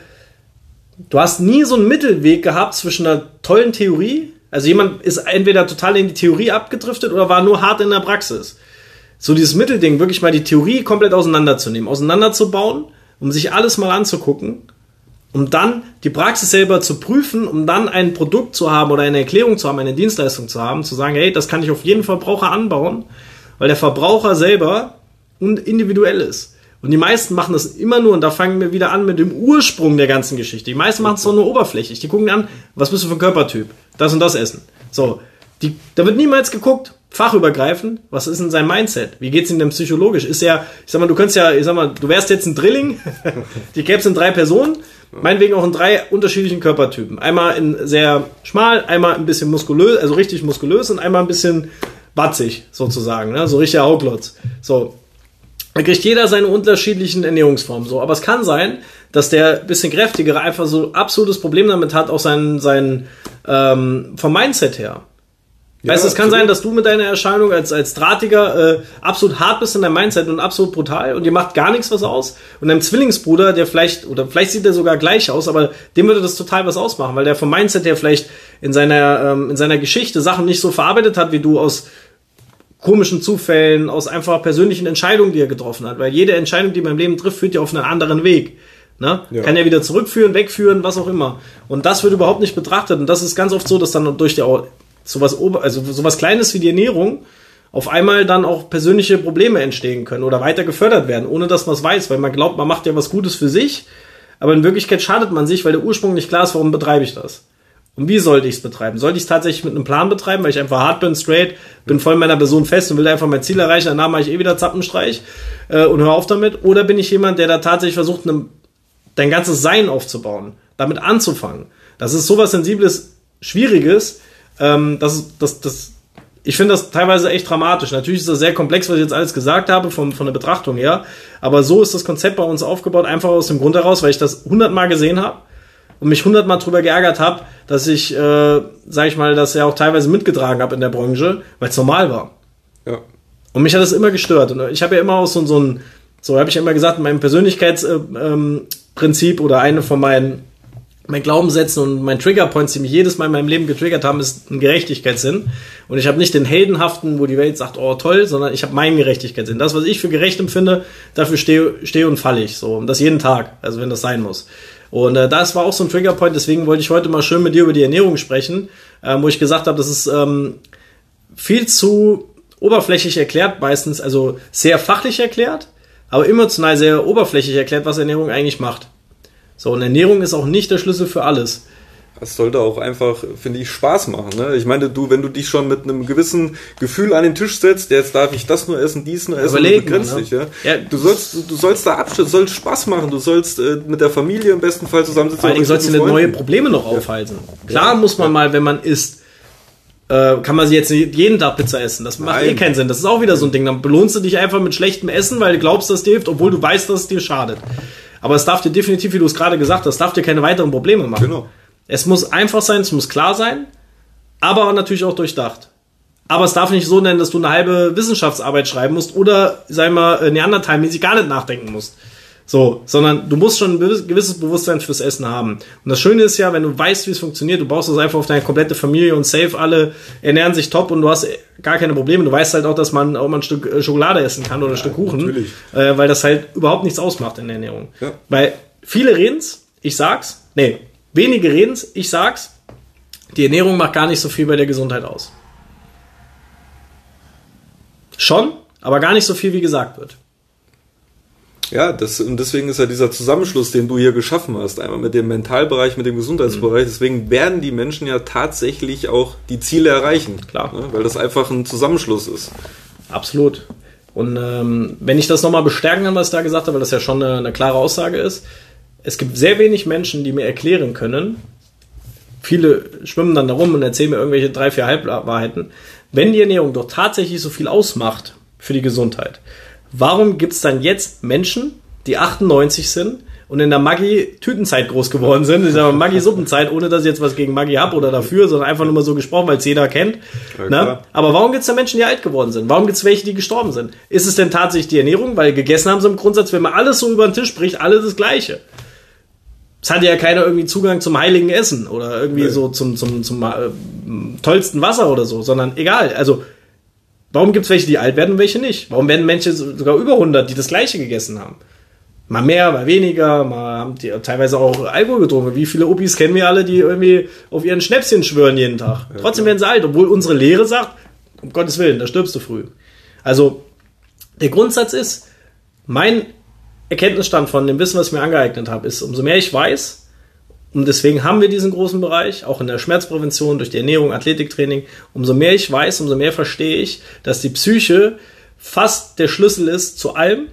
du hast nie so einen Mittelweg gehabt zwischen einer tollen Theorie. Also jemand ist entweder total in die Theorie abgedriftet oder war nur hart in der Praxis. So dieses Mittelding, wirklich mal die Theorie komplett auseinanderzunehmen, auseinanderzubauen, um sich alles mal anzugucken, um dann die Praxis selber zu prüfen, um dann ein Produkt zu haben oder eine Erklärung zu haben, eine Dienstleistung zu haben, zu sagen, hey, das kann ich auf jeden Verbraucher anbauen, weil der Verbraucher selber individuell ist. Und die meisten machen das immer nur, und da fangen wir wieder an mit dem Ursprung der ganzen Geschichte. Die meisten machen es doch nur oberflächlich. Die gucken an, was bist du für ein Körpertyp? Das und das essen. So, die, da wird niemals geguckt, fachübergreifend, was ist in seinem Mindset? Wie geht's ihm denn psychologisch? Ist er, ich sag mal, du könntest ja, ich sag mal, du wärst jetzt ein Drilling, die gäbe es in drei Personen, meinetwegen auch in drei unterschiedlichen Körpertypen. Einmal in sehr schmal, einmal ein bisschen muskulös, also richtig muskulös und einmal ein bisschen batzig, sozusagen, ne? so richtiger Hauklotz. So, da kriegt jeder seine unterschiedlichen Ernährungsformen so. Aber es kann sein, dass der bisschen kräftigere einfach so absolutes Problem damit hat, auch sein, sein ähm, vom Mindset her. Ja, weißt du, es kann absolut. sein, dass du mit deiner Erscheinung als, als Drahtiger äh, absolut hart bist in deinem Mindset und absolut brutal und dir macht gar nichts was aus. Und deinem Zwillingsbruder, der vielleicht, oder vielleicht sieht er sogar gleich aus, aber dem würde das total was ausmachen, weil der vom Mindset her vielleicht in seiner, ähm, in seiner Geschichte Sachen nicht so verarbeitet hat, wie du aus komischen Zufällen, aus einfach persönlichen Entscheidungen, die er getroffen hat. Weil jede Entscheidung, die man im Leben trifft, führt ja auf einen anderen Weg. Ne? Ja. Kann ja wieder zurückführen, wegführen, was auch immer. Und das wird überhaupt nicht betrachtet. Und das ist ganz oft so, dass dann durch die, sowas, also sowas Kleines wie die Ernährung auf einmal dann auch persönliche Probleme entstehen können oder weiter gefördert werden, ohne dass man es weiß, weil man glaubt, man macht ja was Gutes für sich, aber in Wirklichkeit schadet man sich, weil der Ursprung nicht klar ist, warum betreibe ich das. Und wie sollte ich es betreiben? Sollte ich es tatsächlich mit einem Plan betreiben, weil ich einfach hart bin, straight, bin voll in meiner Person fest und will einfach mein Ziel erreichen, danach mache ich eh wieder Zappenstreich äh, und höre auf damit? Oder bin ich jemand, der da tatsächlich versucht, einem, dein ganzes Sein aufzubauen, damit anzufangen? Das ist sowas Sensibles, Schwieriges, ähm, das, das, das, ich finde das teilweise echt dramatisch. Natürlich ist das sehr komplex, was ich jetzt alles gesagt habe, von, von der Betrachtung her. Aber so ist das Konzept bei uns aufgebaut, einfach aus dem Grund heraus, weil ich das hundertmal gesehen habe und mich hundertmal drüber geärgert habe, dass ich, äh, sag ich mal, das ja auch teilweise mitgetragen habe in der Branche, weil es normal war. Ja. Und mich hat das immer gestört. Und ich habe ja immer auch so, so ein, so habe ich ja immer gesagt, mein Persönlichkeitsprinzip äh, ähm, oder eine von meinen, meinen Glaubenssätzen und meinen Triggerpoints, die mich jedes Mal in meinem Leben getriggert haben, ist ein Gerechtigkeitssinn. Und ich habe nicht den heldenhaften, wo die Welt sagt, oh toll, sondern ich habe meinen Gerechtigkeitssinn. Das, was ich für gerecht empfinde, dafür stehe, stehe und falle ich. So. Und das jeden Tag, also wenn das sein muss. Und äh, das war auch so ein Triggerpoint, deswegen wollte ich heute mal schön mit dir über die Ernährung sprechen, äh, wo ich gesagt habe, das ist ähm, viel zu oberflächlich erklärt, meistens also sehr fachlich erklärt, aber emotional sehr oberflächlich erklärt, was Ernährung eigentlich macht. So, und Ernährung ist auch nicht der Schlüssel für alles. Es sollte auch einfach, finde ich, Spaß machen. Ne? Ich meine, du, wenn du dich schon mit einem gewissen Gefühl an den Tisch setzt, jetzt darf ich das nur essen, dies nur essen, Überlegen, begrenzt ne? dich, ja? Ja. Du sollst, du sollst da abschließen, du sollst Spaß machen, du sollst äh, mit der Familie im besten Fall zusammensitzen. Vor allen Dingen sollst du neue. Probleme noch aufhalten. Klar muss man mal, wenn man isst, äh, kann man sie jetzt nicht jeden Tag Pizza essen. Das macht Nein. eh keinen Sinn. Das ist auch wieder so ein Ding. Dann belohnst du dich einfach mit schlechtem Essen, weil du glaubst, dass es dir hilft, obwohl du weißt, dass es dir schadet. Aber es darf dir definitiv, wie du es gerade gesagt hast, darf dir keine weiteren Probleme machen. Genau. Es muss einfach sein, es muss klar sein, aber natürlich auch durchdacht. Aber es darf nicht so nennen, dass du eine halbe Wissenschaftsarbeit schreiben musst oder, sei mal, äh, Neandertal-mäßig gar nicht nachdenken musst. So, sondern du musst schon ein gewiss- gewisses Bewusstsein fürs Essen haben. Und das Schöne ist ja, wenn du weißt, wie es funktioniert, du baust das einfach auf deine komplette Familie und safe, alle ernähren sich top und du hast gar keine Probleme. Du weißt halt auch, dass man auch mal ein Stück äh, Schokolade essen kann oder ein Stück Kuchen. Äh, weil das halt überhaupt nichts ausmacht in der Ernährung. Ja. Weil viele reden's, ich sag's, nee, wenige reden's, ich sag's, die Ernährung macht gar nicht so viel bei der Gesundheit aus. Schon, aber gar nicht so viel, wie gesagt wird. Ja, das, und deswegen ist ja dieser Zusammenschluss, den du hier geschaffen hast, einmal mit dem Mentalbereich, mit dem Gesundheitsbereich, deswegen werden die Menschen ja tatsächlich auch die Ziele erreichen. Klar. Ne? Weil das einfach ein Zusammenschluss ist. Absolut. Und ähm, wenn ich das nochmal bestärken kann, was ich da gesagt habe, weil das ja schon eine, eine klare Aussage ist, es gibt sehr wenig Menschen, die mir erklären können, viele schwimmen dann da rum und erzählen mir irgendwelche drei, vier Halbwahrheiten, wenn die Ernährung doch tatsächlich so viel ausmacht für die Gesundheit, warum gibt es dann jetzt Menschen, die 98 sind und in der Maggi-Tütenzeit groß geworden sind, in der Maggi-Suppenzeit, ohne dass ich jetzt was gegen Maggi habe oder dafür, sondern einfach nur mal so gesprochen, weil es jeder kennt. Ja, ne? Aber warum gibt es da Menschen, die alt geworden sind? Warum gibt es welche, die gestorben sind? Ist es denn tatsächlich die Ernährung? Weil gegessen haben sie im Grundsatz, wenn man alles so über den Tisch bricht, alles das Gleiche. Es hatte ja keiner irgendwie Zugang zum heiligen Essen oder irgendwie Nee. so zum, zum, zum äh, tollsten Wasser oder so, sondern egal. Also, warum gibt es welche, die alt werden und welche nicht? Warum werden Menschen sogar über 100, die das Gleiche gegessen haben? Mal mehr, mal weniger, mal haben die teilweise auch Alkohol getrunken. Wie viele Opis kennen wir alle, die irgendwie auf ihren Schnäpschen schwören jeden Tag? Trotzdem werden sie alt, obwohl unsere Lehre sagt, um Gottes Willen, da stirbst du früh. Also, der Grundsatz ist, mein Erkenntnisstand von dem Wissen, was ich mir angeeignet habe, ist, umso mehr ich weiß, und deswegen haben wir diesen großen Bereich, auch in der Schmerzprävention, durch die Ernährung, Athletiktraining, umso mehr ich weiß, umso mehr verstehe ich, dass die Psyche fast der Schlüssel ist zu allem,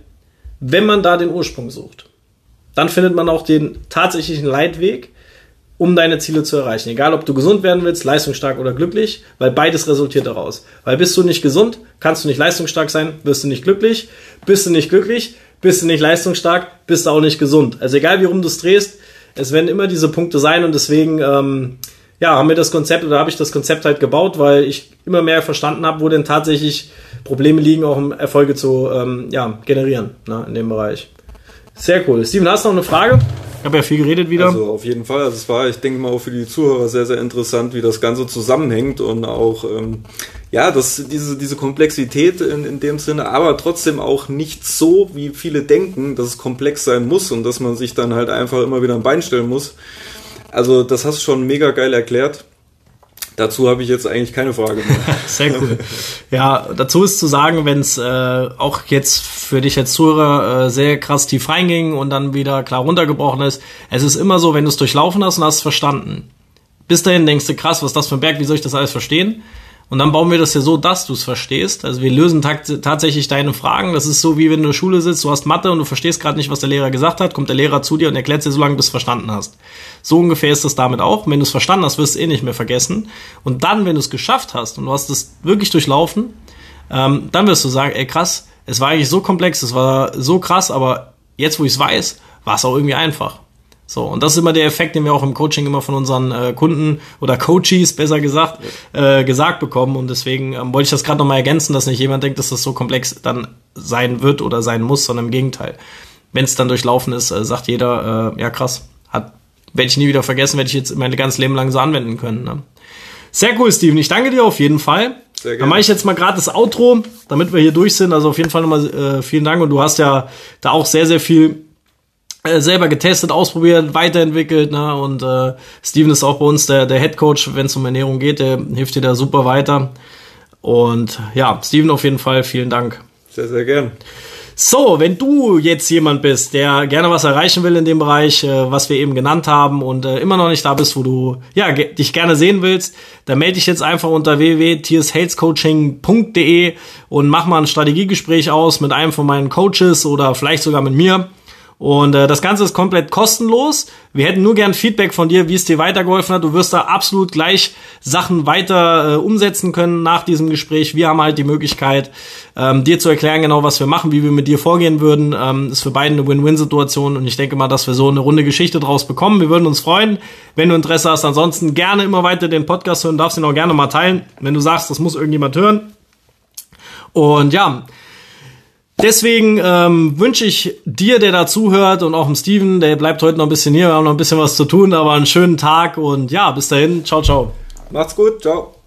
wenn man da den Ursprung sucht. Dann findet man auch den tatsächlichen Leitweg, um deine Ziele zu erreichen. Egal, ob du gesund werden willst, leistungsstark oder glücklich, weil beides resultiert daraus. Weil bist du nicht gesund, kannst du nicht leistungsstark sein, wirst du nicht glücklich. Bist du nicht glücklich, bist du nicht leistungsstark, bist du auch nicht gesund. Also egal, wie rum du es drehst, es werden immer diese Punkte sein und deswegen, ähm, ja, haben wir das Konzept oder habe ich das Konzept halt gebaut, weil ich immer mehr verstanden habe, wo denn tatsächlich Probleme liegen, auch um Erfolge zu ähm, ja, generieren ne, in dem Bereich. Sehr cool. Steven, hast du noch eine Frage? Ich habe ja viel geredet wieder. Also auf jeden Fall. Also es war, ich denke mal, auch für die Zuhörer sehr, sehr interessant, wie das Ganze zusammenhängt und auch, ähm, ja, das, diese, diese Komplexität in, in dem Sinne, aber trotzdem auch nicht so, wie viele denken, dass es komplex sein muss und dass man sich dann halt einfach immer wieder ein Bein stellen muss. Also das hast du schon mega geil erklärt. Dazu habe ich jetzt eigentlich keine Frage mehr. Sehr cool. Ja, dazu ist zu sagen, wenn es äh, auch jetzt für dich als Zuhörer äh, sehr krass tief reinging und dann wieder klar runtergebrochen ist, es ist immer so, wenn du es durchlaufen hast und hast es verstanden. Bis dahin denkst du, krass, was ist das für ein Berg, wie soll ich das alles verstehen? Und dann bauen wir das ja so, dass du es verstehst. Also wir lösen tatsächlich deine Fragen. Das ist so, wie wenn du in der Schule sitzt, du hast Mathe und du verstehst gerade nicht, was der Lehrer gesagt hat, kommt der Lehrer zu dir und erklärt dir so lange, bis du es verstanden hast. So ungefähr ist das damit auch. Wenn du es verstanden hast, wirst du es eh nicht mehr vergessen. Und dann, wenn du es geschafft hast und du hast es wirklich durchlaufen, ähm, dann wirst du sagen, ey krass, es war eigentlich so komplex, es war so krass, aber jetzt, wo ich es weiß, war es auch irgendwie einfach. So, und das ist immer der Effekt, den wir auch im Coaching immer von unseren äh, Kunden oder Coaches, besser gesagt, äh, gesagt bekommen. Und deswegen ähm, wollte ich das gerade nochmal ergänzen, dass nicht jemand denkt, dass das so komplex dann sein wird oder sein muss, sondern im Gegenteil. Wenn es dann durchlaufen ist, äh, sagt jeder, äh, ja krass, hat, werde ich nie wieder vergessen, werde ich jetzt mein ganzes Leben lang so anwenden können. Ne? Sehr cool, Steven. Ich danke dir auf jeden Fall. Sehr gerne. Dann mache ich jetzt mal gerade das Outro, damit wir hier durch sind. Also auf jeden Fall nochmal äh, vielen Dank. Und du hast ja da auch sehr, sehr viel selber getestet, ausprobiert, weiterentwickelt. Ne? Und äh, Steven ist auch bei uns der, der Head Coach, wenn es um Ernährung geht. Der hilft dir da super weiter. Und ja, Steven auf jeden Fall, vielen Dank. Sehr, sehr gern. So, wenn du jetzt jemand bist, der gerne was erreichen will in dem Bereich, äh, was wir eben genannt haben und äh, immer noch nicht da bist, wo du ja dich gerne sehen willst, dann melde dich jetzt einfach unter www.tiershalescoaching.de und mach mal ein Strategiegespräch aus mit einem von meinen Coaches oder vielleicht sogar mit mir. Und äh, das Ganze ist komplett kostenlos. Wir hätten nur gern Feedback von dir, wie es dir weitergeholfen hat. Du wirst da absolut gleich Sachen weiter äh, umsetzen können nach diesem Gespräch. Wir haben halt die Möglichkeit, ähm, dir zu erklären, genau was wir machen, wie wir mit dir vorgehen würden. Ähm, ist für beide eine Win-Win-Situation und ich denke mal, dass wir so eine runde Geschichte draus bekommen. Wir würden uns freuen, wenn du Interesse hast. Ansonsten gerne immer weiter den Podcast hören, darfst ihn auch gerne mal teilen, wenn du sagst, das muss irgendjemand hören. Und ja, Deswegen ähm, wünsche ich dir, der da zuhört und auch dem Steven, der bleibt heute noch ein bisschen hier, wir haben noch ein bisschen was zu tun, aber einen schönen Tag und ja, bis dahin, ciao, ciao. Macht's gut, ciao.